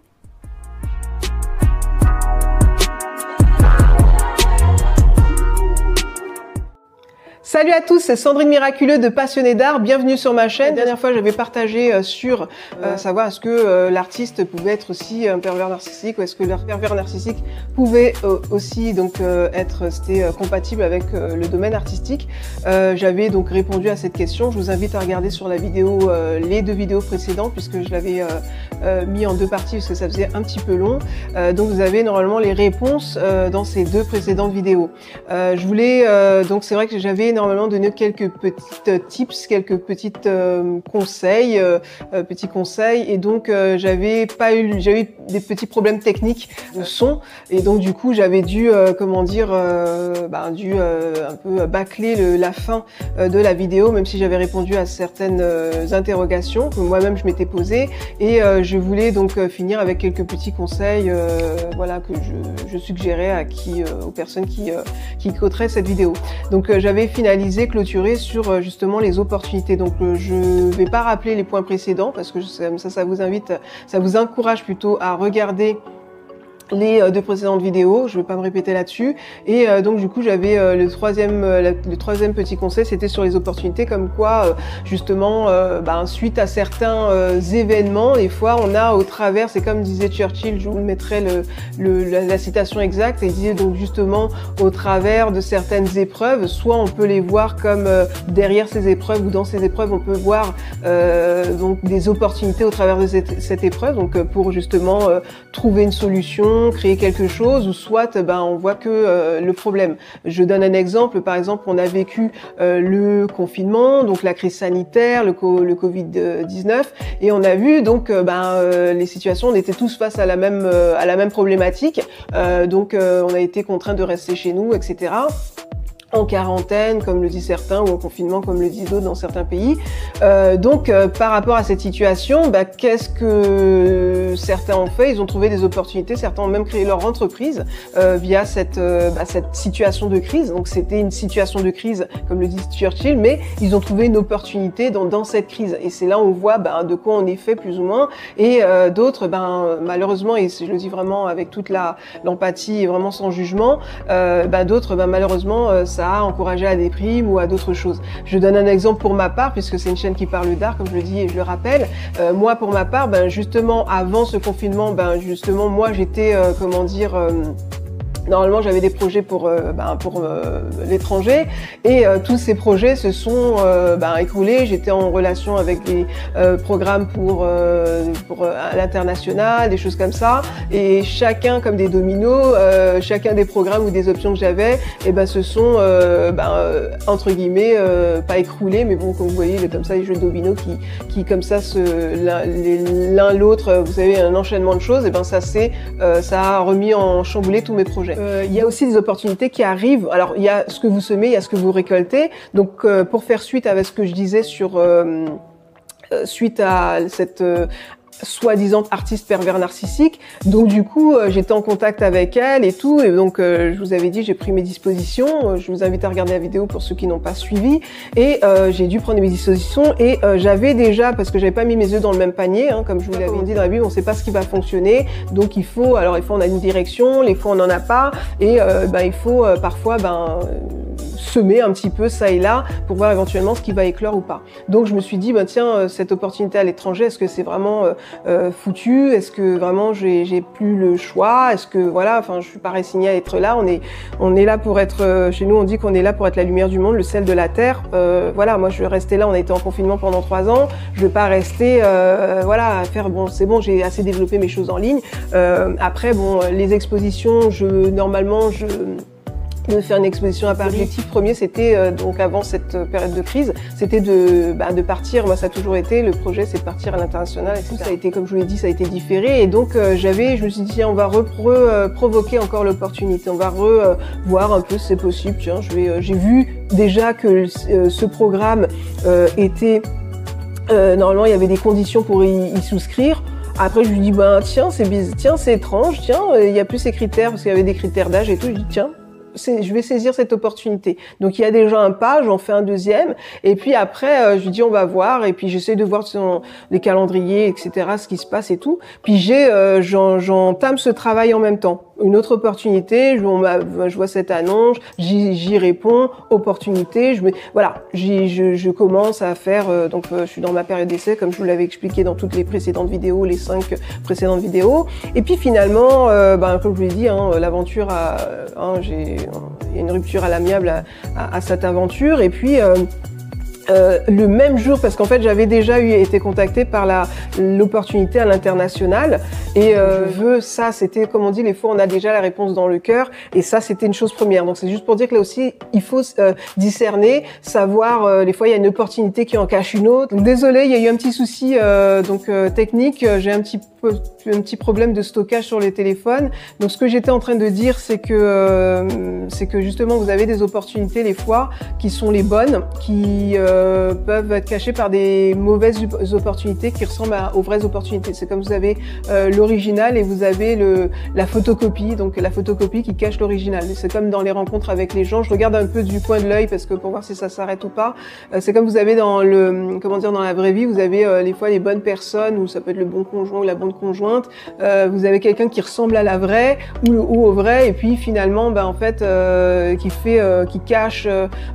À tous, c'est Sandrine Miraculeux de Passionné d'art. Bienvenue sur ma chaîne. La dernière fois, j'avais partagé euh, sur euh, savoir est-ce que euh, l'artiste pouvait être aussi un pervers narcissique ou est-ce que leur pervers narcissique pouvait aussi donc être c'était compatible avec le domaine artistique. j'avais donc répondu à cette question. Je vous invite à regarder sur la vidéo les deux vidéos précédentes puisque je l'avais mis en deux parties parce que ça faisait un petit peu long. donc vous avez normalement les réponses dans ces deux précédentes vidéos. je voulais donc c'est vrai que j'avais donner quelques petites euh, tips, quelques petites euh, conseils, euh, petits conseils. Et donc j'avais pas eu, j'ai eu des petits problèmes techniques de son, et donc du coup j'avais dû, comment dire, ben, dû un peu bâcler le, la fin de la vidéo, même si j'avais répondu à certaines interrogations que moi-même je m'étais posées. Et je voulais donc finir avec quelques petits conseils, voilà que je, je, suggérais à qui, aux personnes qui qui cette vidéo. Donc j'avais fini finaliser, clôturer sur euh, justement les opportunités. Donc euh, je vais pas rappeler les points précédents parce que ça, ça vous invite, ça vous encourage plutôt à regarder les euh, deux précédentes vidéos, je ne vais pas me répéter là-dessus. Et euh, donc du coup, j'avais euh, le troisième, le troisième petit conseil, c'était sur les opportunités, comme quoi justement, ben, suite à certains événements, des fois, on a au travers, c'est comme disait Churchill, je vous mettrai le, la, citation exacte, il disait donc justement au travers de certaines épreuves, soit on peut les voir comme derrière ces épreuves ou dans ces épreuves, on peut voir donc des opportunités au travers de cette, cette épreuve, donc pour justement trouver une solution créer quelque chose, ou soit ben, on voit que euh, le problème. Je donne un exemple, par exemple, on a vécu euh, le confinement, donc la crise sanitaire, le, le Covid-19, et on a vu donc euh, ben, les situations, on était tous face à la même, à la même problématique, donc on a été contraints de rester chez nous, etc en quarantaine, comme le disent certains, ou en confinement, comme le disent d'autres dans certains pays. Euh, donc, euh, par rapport à cette situation, bah, qu'est-ce que certains ont fait? Ils ont trouvé des opportunités. Certains ont même créé leur entreprise euh, via cette, euh, bah, cette situation de crise. Donc, c'était une situation de crise, comme le dit Churchill, mais ils ont trouvé une opportunité dans, dans cette crise. Et c'est là où on voit bah, de quoi on est fait plus ou moins. Et euh, d'autres, ben malheureusement, et je le dis vraiment avec toute l'empathie et vraiment sans jugement, ben, d'autres, ben, malheureusement, ça à encourager à des primes ou à d'autres choses. Je donne un exemple pour ma part, puisque c'est une chaîne qui parle d'art, comme je le dis et je le rappelle. Euh, moi, pour ma part, ben, justement, avant ce confinement, ben, justement, moi, j'étais, euh, comment dire... Euh, Normalement, j'avais des projets pour euh, ben, pour euh, l'étranger et euh, tous ces projets se sont ben, écroulés. J'étais en relation avec des programmes pour pour l'international, des choses comme ça. Et chacun, comme des dominos, chacun des programmes ou des options que j'avais, et eh ben se sont ben, entre guillemets pas écroulés, mais bon, comme vous voyez, comme ça les jeux de dominos qui qui comme ça l'un l'autre, vous savez, un enchaînement de choses. Et ben ça c'est ça a remis en chamboulé tous mes projets. Euh, il y a aussi des opportunités qui arrivent. Alors, il y a ce que vous semez, il y a ce que vous récoltez. Donc, euh, pour faire suite avec ce que je disais sur euh, suite à cette soi-disant artiste pervers narcissique. Donc du coup, euh, j'étais en contact avec elle et tout. Et donc, euh, je vous avais dit, j'ai pris mes dispositions. Euh, je vous invite à regarder la vidéo pour ceux qui n'ont pas suivi. Et j'ai dû prendre mes dispositions. Et j'avais déjà, parce que j'avais pas mis mes œufs dans le même panier, hein, comme je vous l'avais dit dans la Bible, on sait pas ce qui va fonctionner. Donc il faut, alors il faut on a une direction, les fois on n'en a pas. Et ben, il faut parfois ben, semer un petit peu ça et là pour voir éventuellement ce qui va éclore ou pas. Donc je me suis dit, ben, tiens, cette opportunité à l'étranger, est-ce que c'est vraiment euh, foutu Est-ce que vraiment j'ai plus le choix Est-ce que voilà, enfin, je suis pas résignée à être là. On est, on est là pour être. Euh, chez nous, on dit qu'on est là pour être la lumière du monde, le sel de la terre. Euh, voilà, moi, je vais rester là. On a été en confinement pendant trois ans. Je vais pas rester, voilà, à faire bon. C'est bon, j'ai assez développé mes choses en ligne. après, bon, les expositions, je normalement, je de faire une exposition à Paris. L'objectif premier, c'était euh, donc avant cette euh, période de crise, c'était de, bah, de partir. Moi, ça a toujours été le projet, c'est de partir à l'international. Et ça a été, comme je vous l'ai dit, ça a été différé. Et donc euh, j'avais, je me suis dit, tiens, on va provoquer encore l'opportunité. On va revoir un peu si c'est possible. Tiens, je vais, j'ai vu déjà que ce programme était normalement il y avait des conditions pour y, y souscrire. Après, je lui dis, ben, tiens, c'est tiens, c'est étrange, tiens, il y a plus ces critères, parce qu'il y avait des critères d'âge et tout. Je dis, tiens, je vais saisir cette opportunité. Donc il y a déjà un pas, j'en fais un deuxième, et puis après euh, je lui dis on va voir, et puis j'essaie de voir son, les calendriers, etc., ce qui se passe et tout. Puis j'ai, euh, j'entame ce travail en même temps une autre opportunité, je, je vois cette annonce, j'y réponds, opportunité, je, voilà, je, commence à faire, euh, donc euh, je suis dans ma période d'essai, comme je vous l'avais expliqué dans toutes les précédentes vidéos, les cinq précédentes vidéos, et puis finalement, euh, ben, comme je vous l'ai dit, hein, l'aventure, hein, il a une rupture à l'amiable à, à, cette aventure, et puis euh, le même jour, parce qu'en fait j'avais déjà eu été contactée par la l'opportunité à l'international et euh, je veux ça, c'était comme on dit, les fois on a déjà la réponse dans le cœur et ça c'était une chose première. Donc c'est juste pour dire que là aussi il faut euh, discerner, savoir euh, les fois il y a une opportunité qui en cache une autre. Donc, désolé, il y a eu un petit souci donc technique, j'ai un petit un petit problème de stockage sur les téléphones. Donc ce que j'étais en train de dire, c'est que euh, que justement vous avez des opportunités les fois qui sont les bonnes, qui euh, peuvent être cachées par des mauvaises opportunités qui ressemblent aux vraies opportunités. C'est comme vous avez euh, l'original et vous avez le la photocopie, donc la photocopie qui cache l'original. C'est comme dans les rencontres avec les gens. Je regarde un peu du coin de l'œil parce que pour voir si ça s'arrête ou pas. c'est comme vous avez dans le comment dire dans la vraie vie, vous avez les fois les bonnes personnes ou ça peut être le bon conjoint ou la bonne conjointe, euh, vous avez quelqu'un qui ressemble à la vraie ou, au vrai, et puis finalement, ben, en fait, euh, qui fait, euh, qui cache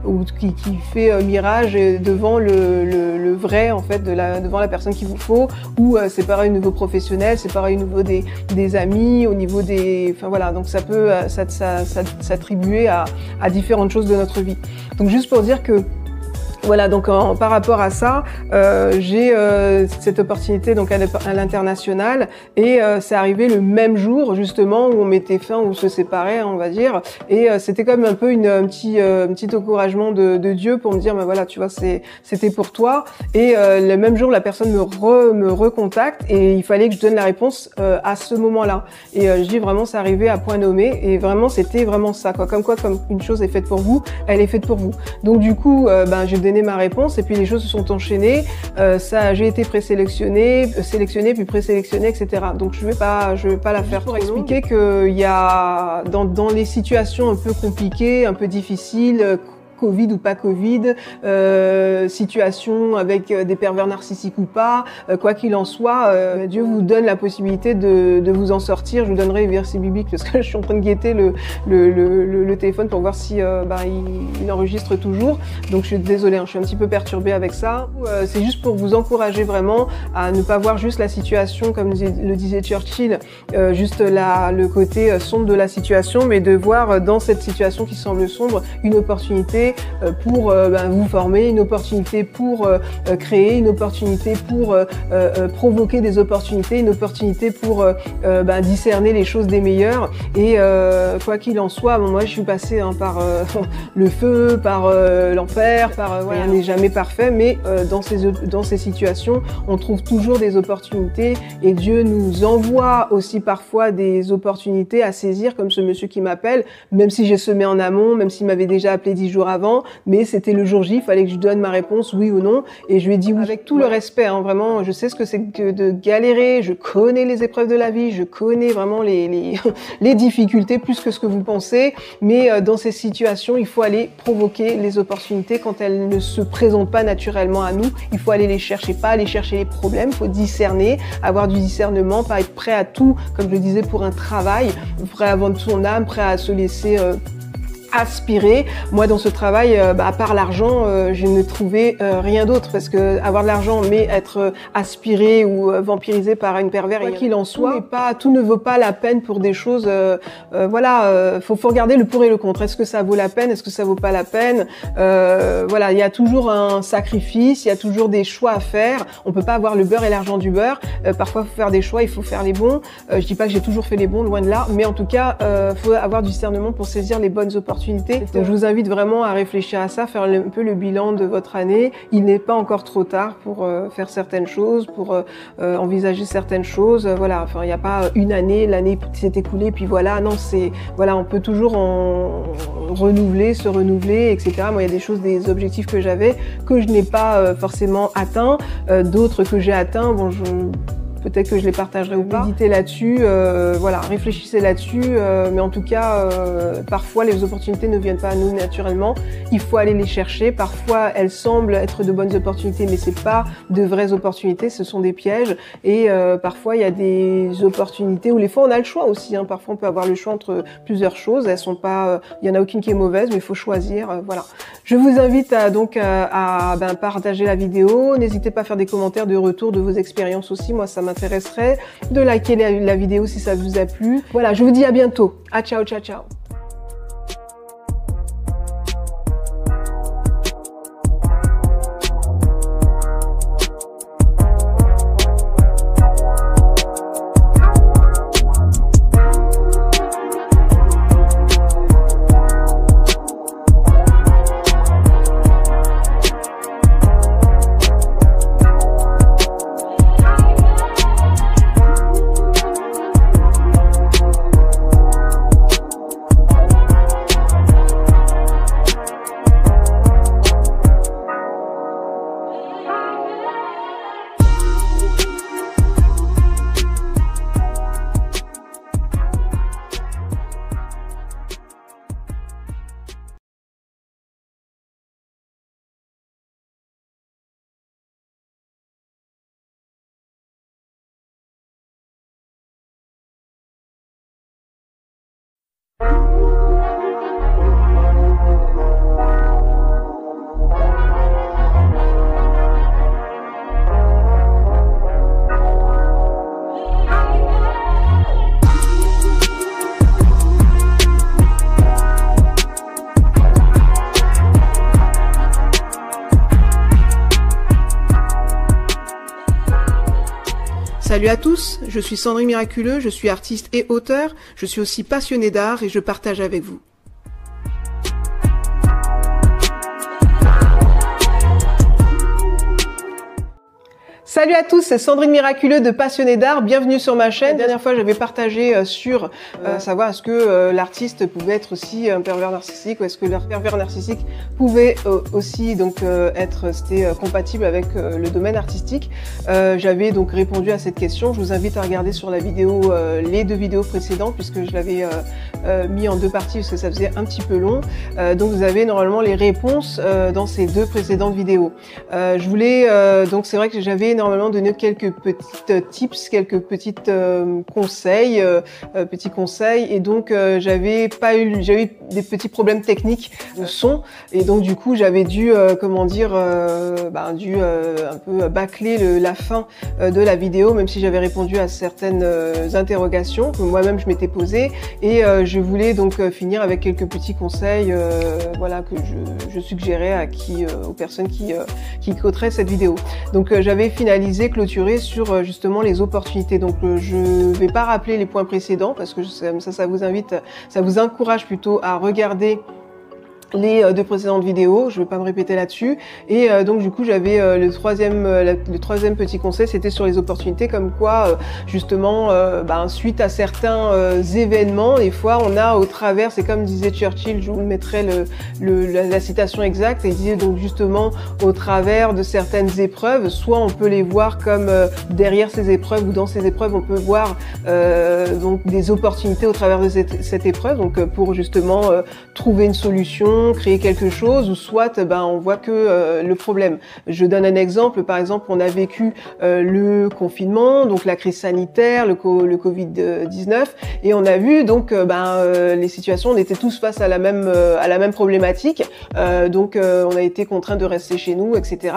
ou qui, qui fait mirage devant le, vrai, en fait, devant la personne qu'il vous faut. Ou c'est pareil au niveau professionnel, c'est pareil au niveau des, amis, au niveau des, enfin voilà, donc ça peut s'attribuer à différentes choses de notre vie. Donc juste pour dire que voilà, donc par rapport à ça, euh, j'ai euh, cette opportunité donc à, l'international et euh, c'est arrivé le même jour justement où on mettait fin, où on se séparait, on va dire, et euh, c'était comme un peu une, un petit, un petit encouragement de, de, Dieu pour me dire, ben voilà, tu vois, c'était pour toi. Et le même jour, la personne me, re, me recontacte et il fallait que je donne la réponse à ce moment-là. Et je dis vraiment, c'est arrivé à point nommé et vraiment, c'était vraiment ça, quoi. Comme quoi, comme une chose est faite pour vous, elle est faite pour vous. Donc du coup, ben j'ai ma réponse et puis les choses se sont enchaînées. Euh, ça, j'ai été présélectionné, euh, sélectionné puis présélectionné, etc. Donc je vais pas, je vais pas la faire pour expliquer qu'il y a dans, dans les situations un peu compliquées, un peu difficiles Covid ou pas Covid, euh, situation avec euh, des pervers narcissiques ou pas, euh, quoi qu'il en soit, euh, Dieu vous donne la possibilité de, de, vous en sortir. Je vous donnerai les versets bibliques parce que je suis en train de guetter le, le, le, le téléphone pour voir si bah, il, il, enregistre toujours. Donc je suis désolée, hein, je suis un petit peu perturbée avec ça. C'est juste pour vous encourager vraiment à ne pas voir juste la situation comme le disait Churchill, juste la, le côté sombre de la situation, mais de voir dans cette situation qui semble sombre une opportunité euh, pour euh, ben, vous former, une opportunité pour euh, créer, une opportunité pour provoquer des opportunités, une opportunité pour ben, discerner les choses des meilleures. Et quoi qu'il en soit, moi je suis passée hein, par le feu, par l'enfer, par voilà, on n'est jamais parfait, mais dans ces dans ces situations, on trouve toujours des opportunités. Et Dieu nous envoie aussi parfois des opportunités à saisir, comme ce monsieur qui m'appelle, même si j'ai semé en amont, même s'il m'avait déjà appelé dix jours avant avant, mais c'était le jour J, il fallait que je donne ma réponse oui ou non, et je lui ai dit oui. Avec tout le respect, hein, vraiment, je sais ce que c'est que de galérer, je connais les épreuves de la vie, je connais vraiment les, les, les difficultés plus que ce que vous pensez, mais euh, dans ces situations, il faut aller provoquer les opportunités quand elles ne se présentent pas naturellement à nous. Il faut aller les chercher, pas aller chercher les problèmes, il faut discerner, avoir du discernement, pas être prêt à tout, comme je le disais, pour un travail, prêt à vendre son âme, prêt à se laisser euh, aspirer. Moi, dans ce travail, euh, bah, à part l'argent, euh, je ne trouvais euh, rien d'autre parce que avoir de l'argent, mais être aspiré ou vampirisé par une pervers, quoi qu'il en soit, tout, pas, tout ne vaut pas la peine pour des choses. voilà, faut, faut regarder le pour et le contre. Est-ce que ça vaut la peine? Est-ce que ça vaut pas la peine? Voilà, il y a toujours un sacrifice, il y a toujours des choix à faire. On peut pas avoir le beurre et l'argent du beurre. parfois, faut faire des choix, il faut faire les bons. je dis pas que j'ai toujours fait les bons, loin de là, mais en tout cas, faut avoir du discernement pour saisir les bonnes opportunités donc je vous invite vraiment à réfléchir à ça, faire un peu le bilan de votre année. Il n'est pas encore trop tard pour euh, faire certaines choses, pour euh, euh, envisager certaines choses. Voilà, enfin il n'y a pas une année, l'année s'est écoulée, puis voilà. Non, c'est voilà, on peut toujours en renouveler, se renouveler, etc. Moi, il y a des choses, des objectifs que j'avais que je n'ai pas forcément atteints, d'autres que j'ai atteints. Bon, je Peut-être que je les partagerai ou pas. Méditez là-dessus, euh, voilà, réfléchissez là-dessus. Euh, mais en tout cas, euh, parfois les opportunités ne viennent pas à nous naturellement. Il faut aller les chercher. Parfois, elles semblent être de bonnes opportunités, mais c'est pas de vraies opportunités. Ce sont des pièges. Et parfois, il y a des opportunités où les fois on a le choix aussi. Hein. Parfois, on peut avoir le choix entre plusieurs choses. Elles sont pas, il y en a aucune qui est mauvaise, mais il faut choisir. voilà. Je vous invite à donc à, ben, partager la vidéo. N'hésitez pas à faire des commentaires de retour de vos expériences aussi. Moi, ça m'a de liker la, vidéo si ça vous a plu. Voilà, je vous dis à bientôt. À ciao, ciao, ciao. Salut à tous, je suis Sandrine Miraculeux, je suis artiste et auteur, je suis aussi passionné d'art et je partage avec vous. Salut à tous, c'est Sandrine Miraculeux de Passionné d'art. Bienvenue sur ma chaîne. La dernière fois, j'avais partagé euh, sur euh, savoir est-ce que euh, l'artiste pouvait être aussi un pervers narcissique ou est-ce que leur pervers narcissique pouvait aussi donc être c'était compatible avec le domaine artistique. j'avais donc répondu à cette question. Je vous invite à regarder sur la vidéo les deux vidéos précédentes puisque je l'avais mis en deux parties parce que ça faisait un petit peu long. donc vous avez normalement les réponses dans ces deux précédentes vidéos. je voulais donc c'est vrai que j'avais donner quelques petites euh, tips, quelques petites euh, conseils, euh, petits conseils. Et donc j'avais pas eu, j'ai eu des petits problèmes techniques de son, et donc du coup j'avais dû, comment dire, ben, dû un peu bâcler la fin de la vidéo, même si j'avais répondu à certaines interrogations que moi-même je m'étais posées. Et je voulais donc finir avec quelques petits conseils, voilà que je, suggérais à qui, aux personnes qui qui écouteraient cette vidéo. Donc j'avais finalement clôturé sur euh, justement les opportunités. Donc euh, je ne vais pas rappeler les points précédents parce que ça, ça vous invite, ça vous encourage plutôt à regarder les euh, deux précédentes vidéos, je ne vais pas me répéter là-dessus. Et euh, donc du coup, j'avais euh, le troisième, le troisième petit conseil, c'était sur les opportunités, comme quoi justement, ben, suite à certains événements, des fois, on a au travers, c'est comme disait Churchill, je vous mettrai le, la, citation exacte, et il disait donc justement au travers de certaines épreuves, soit on peut les voir comme derrière ces épreuves ou dans ces épreuves, on peut voir donc des opportunités au travers de cette, cette épreuve, donc pour justement trouver une solution créer quelque chose, ou soit ben, on voit que euh, le problème. Je donne un exemple, par exemple, on a vécu euh, le confinement, donc la crise sanitaire, le, le Covid-19, et on a vu donc euh, ben, les situations, on était tous face à la même, à la même problématique, donc on a été contraints de rester chez nous, etc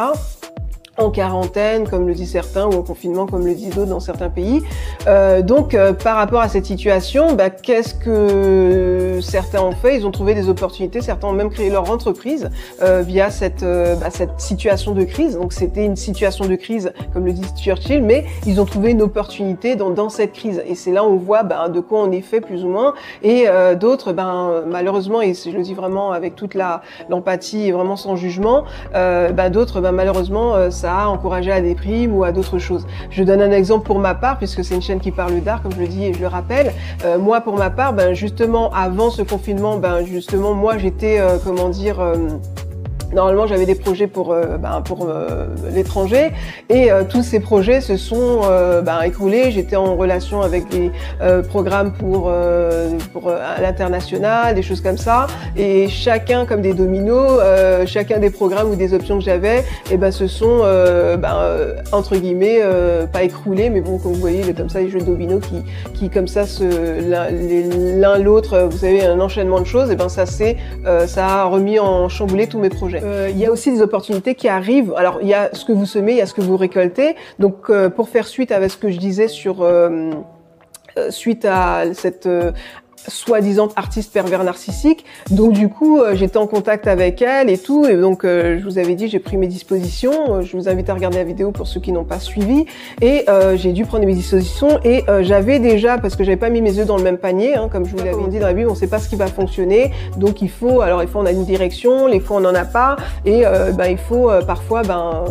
en quarantaine, comme le disent certains, ou en confinement, comme le disent d'autres dans certains pays. Euh, donc, euh, par rapport à cette situation, bah, qu'est-ce que certains ont fait? Ils ont trouvé des opportunités. Certains ont même créé leur entreprise euh, via cette, euh, bah, cette situation de crise. Donc, c'était une situation de crise, comme le dit Churchill, mais ils ont trouvé une opportunité dans, dans cette crise. Et c'est là où on voit bah, de quoi on est fait plus ou moins. Et euh, d'autres, ben, malheureusement, et je le dis vraiment avec toute la l'empathie et vraiment sans jugement, ben, d'autres, ben, malheureusement, a encouragé à des primes ou à d'autres choses. Je donne un exemple pour ma part, puisque c'est une chaîne qui parle d'art, comme je le dis et je le rappelle. Euh, moi, pour ma part, ben, justement, avant ce confinement, ben, justement, moi, j'étais, euh, comment dire, euh, Normalement, j'avais des projets pour, euh, ben, pour euh, l'étranger et euh, tous ces projets se sont ben, écroulés. J'étais en relation avec des programmes pour, pour l'international, des choses comme ça. Et chacun, comme des dominos, chacun des programmes ou des options que j'avais, et eh ben, se sont, ben, entre guillemets, pas écroulés, mais bon, comme vous voyez, comme ça, les jeux de dominos qui, qui comme ça, l'un l'autre, vous savez, un enchaînement de choses, et ben ça, ça a remis en chamboulé tous mes projets. Euh, il y a aussi des opportunités qui arrivent. Alors, il y a ce que vous semez, il y a ce que vous récoltez. Donc, euh, pour faire suite avec ce que je disais sur euh, suite à cette soi-disant artiste pervers narcissique. Donc du coup, euh, j'étais en contact avec elle et tout. Et donc, euh, je vous avais dit, j'ai pris mes dispositions. Euh, je vous invite à regarder la vidéo pour ceux qui n'ont pas suivi. Et j'ai dû prendre mes dispositions. Et j'avais déjà, parce que j'avais pas mis mes œufs dans le même panier, hein, comme je vous l'avais dit dans la Bible, on sait pas ce qui va fonctionner. Donc il faut, alors il faut on a une direction, les fois on n'en a pas. Et ben, il faut parfois ben,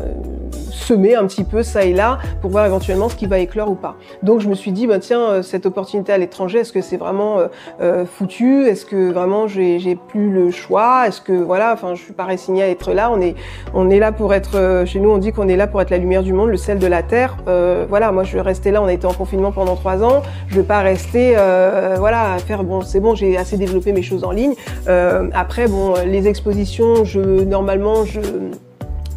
semer un petit peu ça et là pour voir éventuellement ce qui va éclore ou pas. Donc je me suis dit, ben, tiens, cette opportunité à l'étranger, est-ce que c'est vraiment euh, foutu Est-ce que vraiment j'ai plus le choix Est-ce que voilà, enfin, je suis pas résignée à être là. On est, on est là pour être. Euh, chez nous, on dit qu'on est là pour être la lumière du monde, le sel de la terre. Euh, voilà, moi, je vais rester là. On a été en confinement pendant trois ans. Je vais pas rester, voilà, à faire bon. C'est bon, j'ai assez développé mes choses en ligne. après, bon, les expositions, je normalement, je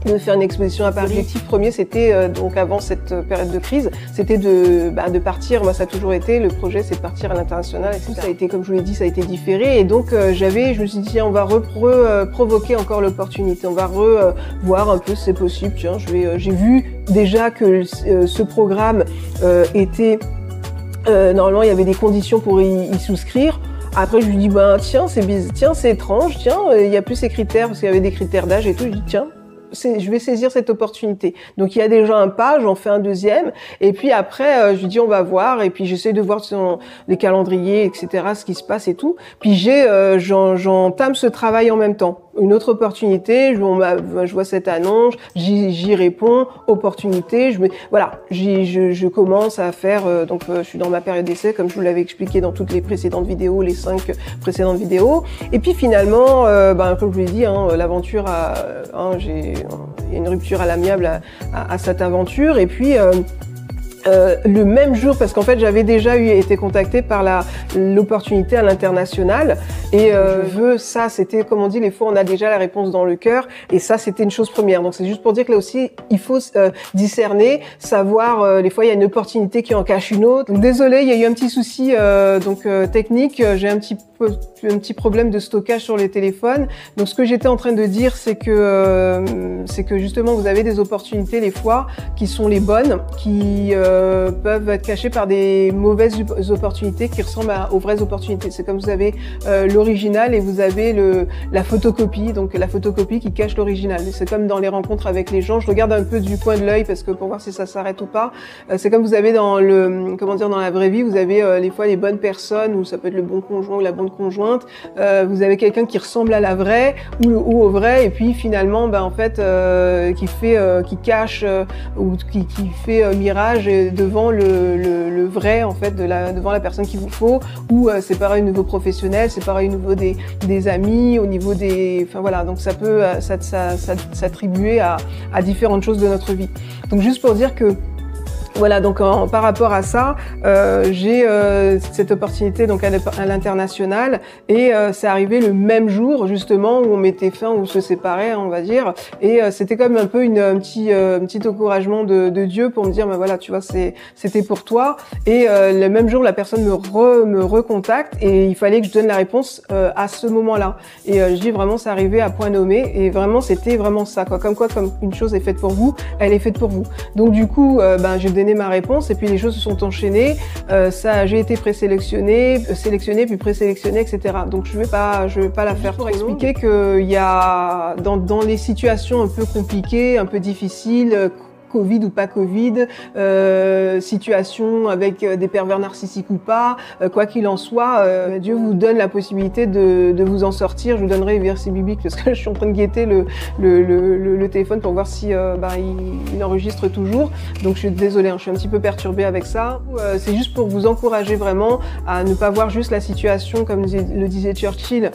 de faire une exposition à Paris. L'objectif premier, c'était euh, donc avant cette euh, période de crise, c'était de, bah, de partir. Moi, ça a toujours été le projet, c'est de partir à l'international. Et ça a été, comme je vous l'ai dit, ça a été différé. Et donc euh, j'avais, je me suis dit, on va provoquer encore l'opportunité. On va revoir un peu si c'est possible. Tiens, je vais, j'ai vu déjà que ce programme était normalement il y avait des conditions pour y, y souscrire. Après, je lui dis, ben, tiens, c'est tiens, c'est étrange, tiens, il y a plus ces critères, parce qu'il y avait des critères d'âge et tout. Je dis, tiens, je vais saisir cette opportunité. Donc il y a déjà un pas, j'en fais un deuxième, et puis après euh, je lui dis on va voir, et puis j'essaie de voir sur les calendriers, etc. ce qui se passe et tout. Puis j'ai, euh, j'entame ce travail en même temps une autre opportunité, je, vois cette annonce, j'y réponds, opportunité, je voilà, je, commence à faire, euh, donc euh, je suis dans ma période d'essai, comme je vous l'avais expliqué dans toutes les précédentes vidéos, les cinq précédentes vidéos, et puis finalement, euh, ben, comme je vous l'ai dit, hein, l'aventure, hein, j'ai, une rupture à l'amiable à, à, cette aventure, et puis euh, le même jour, parce qu'en fait j'avais déjà eu été contactée par la l'opportunité à l'international et euh, je veux ça, c'était comme on dit, les fois on a déjà la réponse dans le cœur et ça c'était une chose première. Donc c'est juste pour dire que là aussi il faut euh, discerner, savoir euh, les fois il y a une opportunité qui en cache une autre. Donc, désolé, il y a eu un petit souci donc technique, j'ai un petit un petit problème de stockage sur les téléphones. Donc ce que j'étais en train de dire c'est que c'est que justement vous avez des opportunités les fois qui sont les bonnes, qui peuvent être cachés par des mauvaises opportunités qui ressemblent aux vraies opportunités. C'est comme vous avez l'original et vous avez la photocopie, donc la photocopie qui cache l'original. C'est comme dans les rencontres avec les gens. Je regarde un peu du coin de l'œil parce que pour voir si ça s'arrête ou pas. c'est comme vous avez dans le, comment dire, dans la vraie vie, vous avez les fois les bonnes personnes ou ça peut être le bon conjoint ou la bonne conjointe. vous avez quelqu'un qui ressemble à la vraie ou, ou, au vrai et puis finalement, ben en fait, qui fait, qui cache ou qui fait mirage devant le, vrai en fait devant la personne qu'il vous faut. Ou c'est pareil au niveau professionnel, c'est pareil au niveau des, amis, au niveau des, enfin voilà, donc ça peut s'attribuer à, à différentes choses de notre vie. Donc juste pour dire que voilà, donc par rapport à ça, euh, j'ai euh, cette opportunité donc à, l'international et euh, c'est arrivé le même jour justement où on mettait fin, où on se séparait, on va dire, et euh, c'était comme un peu une, un petit, petit encouragement de, de, Dieu pour me dire, ben voilà, tu vois, c'était pour toi. Et le même jour, la personne me, re, me recontacte et il fallait que je donne la réponse à ce moment-là. Et je dis vraiment, c'est arrivé à point nommé et vraiment, c'était vraiment ça, quoi. Comme quoi, comme une chose est faite pour vous, elle est faite pour vous. Donc du coup, ben j'ai donné ma réponse et puis les choses se sont enchaînées. Euh, ça, j'ai été présélectionné, euh, sélectionné puis présélectionné, etc. Donc je vais pas, je vais pas la faire pour expliquer qu'il y a dans, dans les situations un peu compliquées, un peu difficiles, Covid ou pas Covid, euh, situation avec euh, des pervers narcissiques ou pas, euh, quoi qu'il en soit, euh, Dieu vous donne la possibilité de, de, vous en sortir. Je vous donnerai les versets bibliques parce que je suis en train de guetter le, le, le, le téléphone pour voir si bah, il, il, enregistre toujours. Donc je suis désolée, hein, je suis un petit peu perturbée avec ça. C'est juste pour vous encourager vraiment à ne pas voir juste la situation comme le disait Churchill,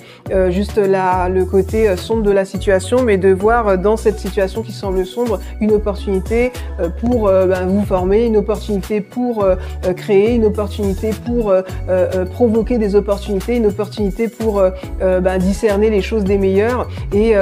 juste la, le côté sombre de la situation, mais de voir dans cette situation qui semble sombre une opportunité euh, pour euh, ben, vous former, une opportunité pour euh, créer, une opportunité pour provoquer des opportunités, une opportunité pour ben, discerner les choses des meilleures. Et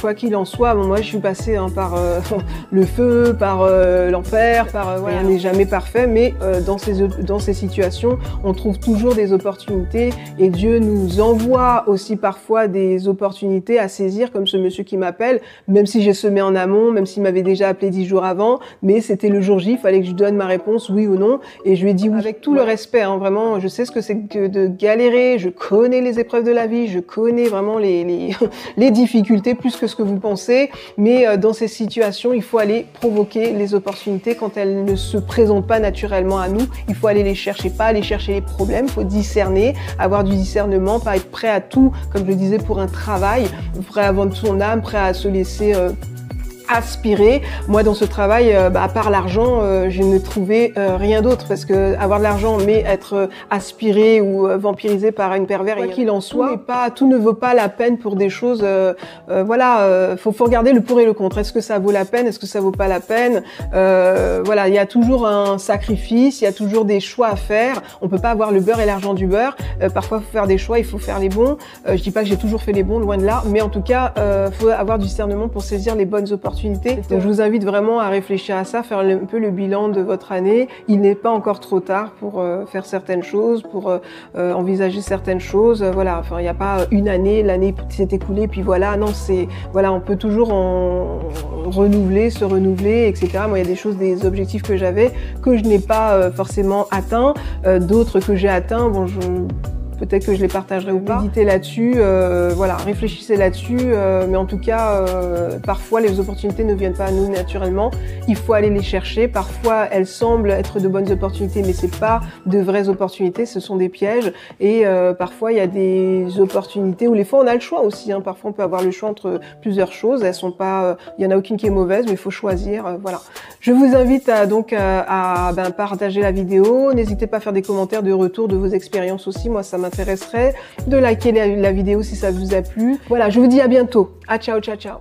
quoi qu'il en soit, moi je suis passée hein, par le feu, par l'enfer, par voilà, n'est jamais parfait, mais dans ces dans ces situations, on trouve toujours des opportunités. Et Dieu nous envoie aussi parfois des opportunités à saisir, comme ce monsieur qui m'appelle, même si j'ai semé en amont, même s'il m'avait déjà appelé dix jours avant, mais c'était le jour J, il fallait que je donne ma réponse oui ou non, et je lui ai dit oui. Avec tout le respect, hein, vraiment, je sais ce que c'est que de galérer, je connais les épreuves de la vie, je connais vraiment les, les, les difficultés plus que ce que vous pensez, mais euh, dans ces situations, il faut aller provoquer les opportunités. Quand elles ne se présentent pas naturellement à nous, il faut aller les chercher, pas aller chercher les problèmes, il faut discerner, avoir du discernement, pas être prêt à tout, comme je le disais, pour un travail, prêt à vendre son âme, prêt à se laisser... Euh, aspirer. Moi, dans ce travail, euh, bah, à part l'argent, euh, je ne trouvais euh, rien d'autre parce que avoir de l'argent, mais être aspiré ou vampirisé par une pervers, quoi qu'il en soit, pas, tout ne vaut pas la peine pour des choses. voilà, faut, faut regarder le pour et le contre. Est-ce que ça vaut la peine? Est-ce que ça vaut pas la peine? Voilà, il y a toujours un sacrifice, il y a toujours des choix à faire. On peut pas avoir le beurre et l'argent du beurre. parfois, il faut faire des choix, il faut faire les bons. je dis pas que j'ai toujours fait les bons, loin de là, mais en tout cas, il faut avoir du discernement pour saisir les bonnes opportunités je vous invite vraiment à réfléchir à ça, faire un peu le bilan de votre année. Il n'est pas encore trop tard pour euh, faire certaines choses, pour euh, euh, envisager certaines choses. Voilà, enfin, il n'y a pas une année, l'année s'est écoulée, puis voilà. Non, c'est voilà, on peut toujours en renouveler, se renouveler, etc. Moi, il y a des choses, des objectifs que j'avais que je n'ai pas forcément atteints, d'autres que j'ai atteints. Bon, je peut-être que je les partagerai ou pas. Méditez là-dessus, euh, voilà, réfléchissez là-dessus, euh, mais en tout cas, euh, parfois les opportunités ne viennent pas à nous naturellement. Il faut aller les chercher. Parfois, elles semblent être de bonnes opportunités, mais c'est pas de vraies opportunités, ce sont des pièges. Et euh, parfois, il y a des opportunités où les fois on a le choix aussi. Hein. Parfois, on peut avoir le choix entre plusieurs choses. Elles sont pas, euh, il y en a aucune qui est mauvaise, mais il faut choisir. Voilà. Je vous invite à, donc à, ben, partager la vidéo. N'hésitez pas à faire des commentaires de retour de vos expériences aussi. Moi, ça m'a m'intéresserait de liker la, la vidéo si ça vous a plu. Voilà, je vous dis à bientôt. À ciao, ciao, ciao.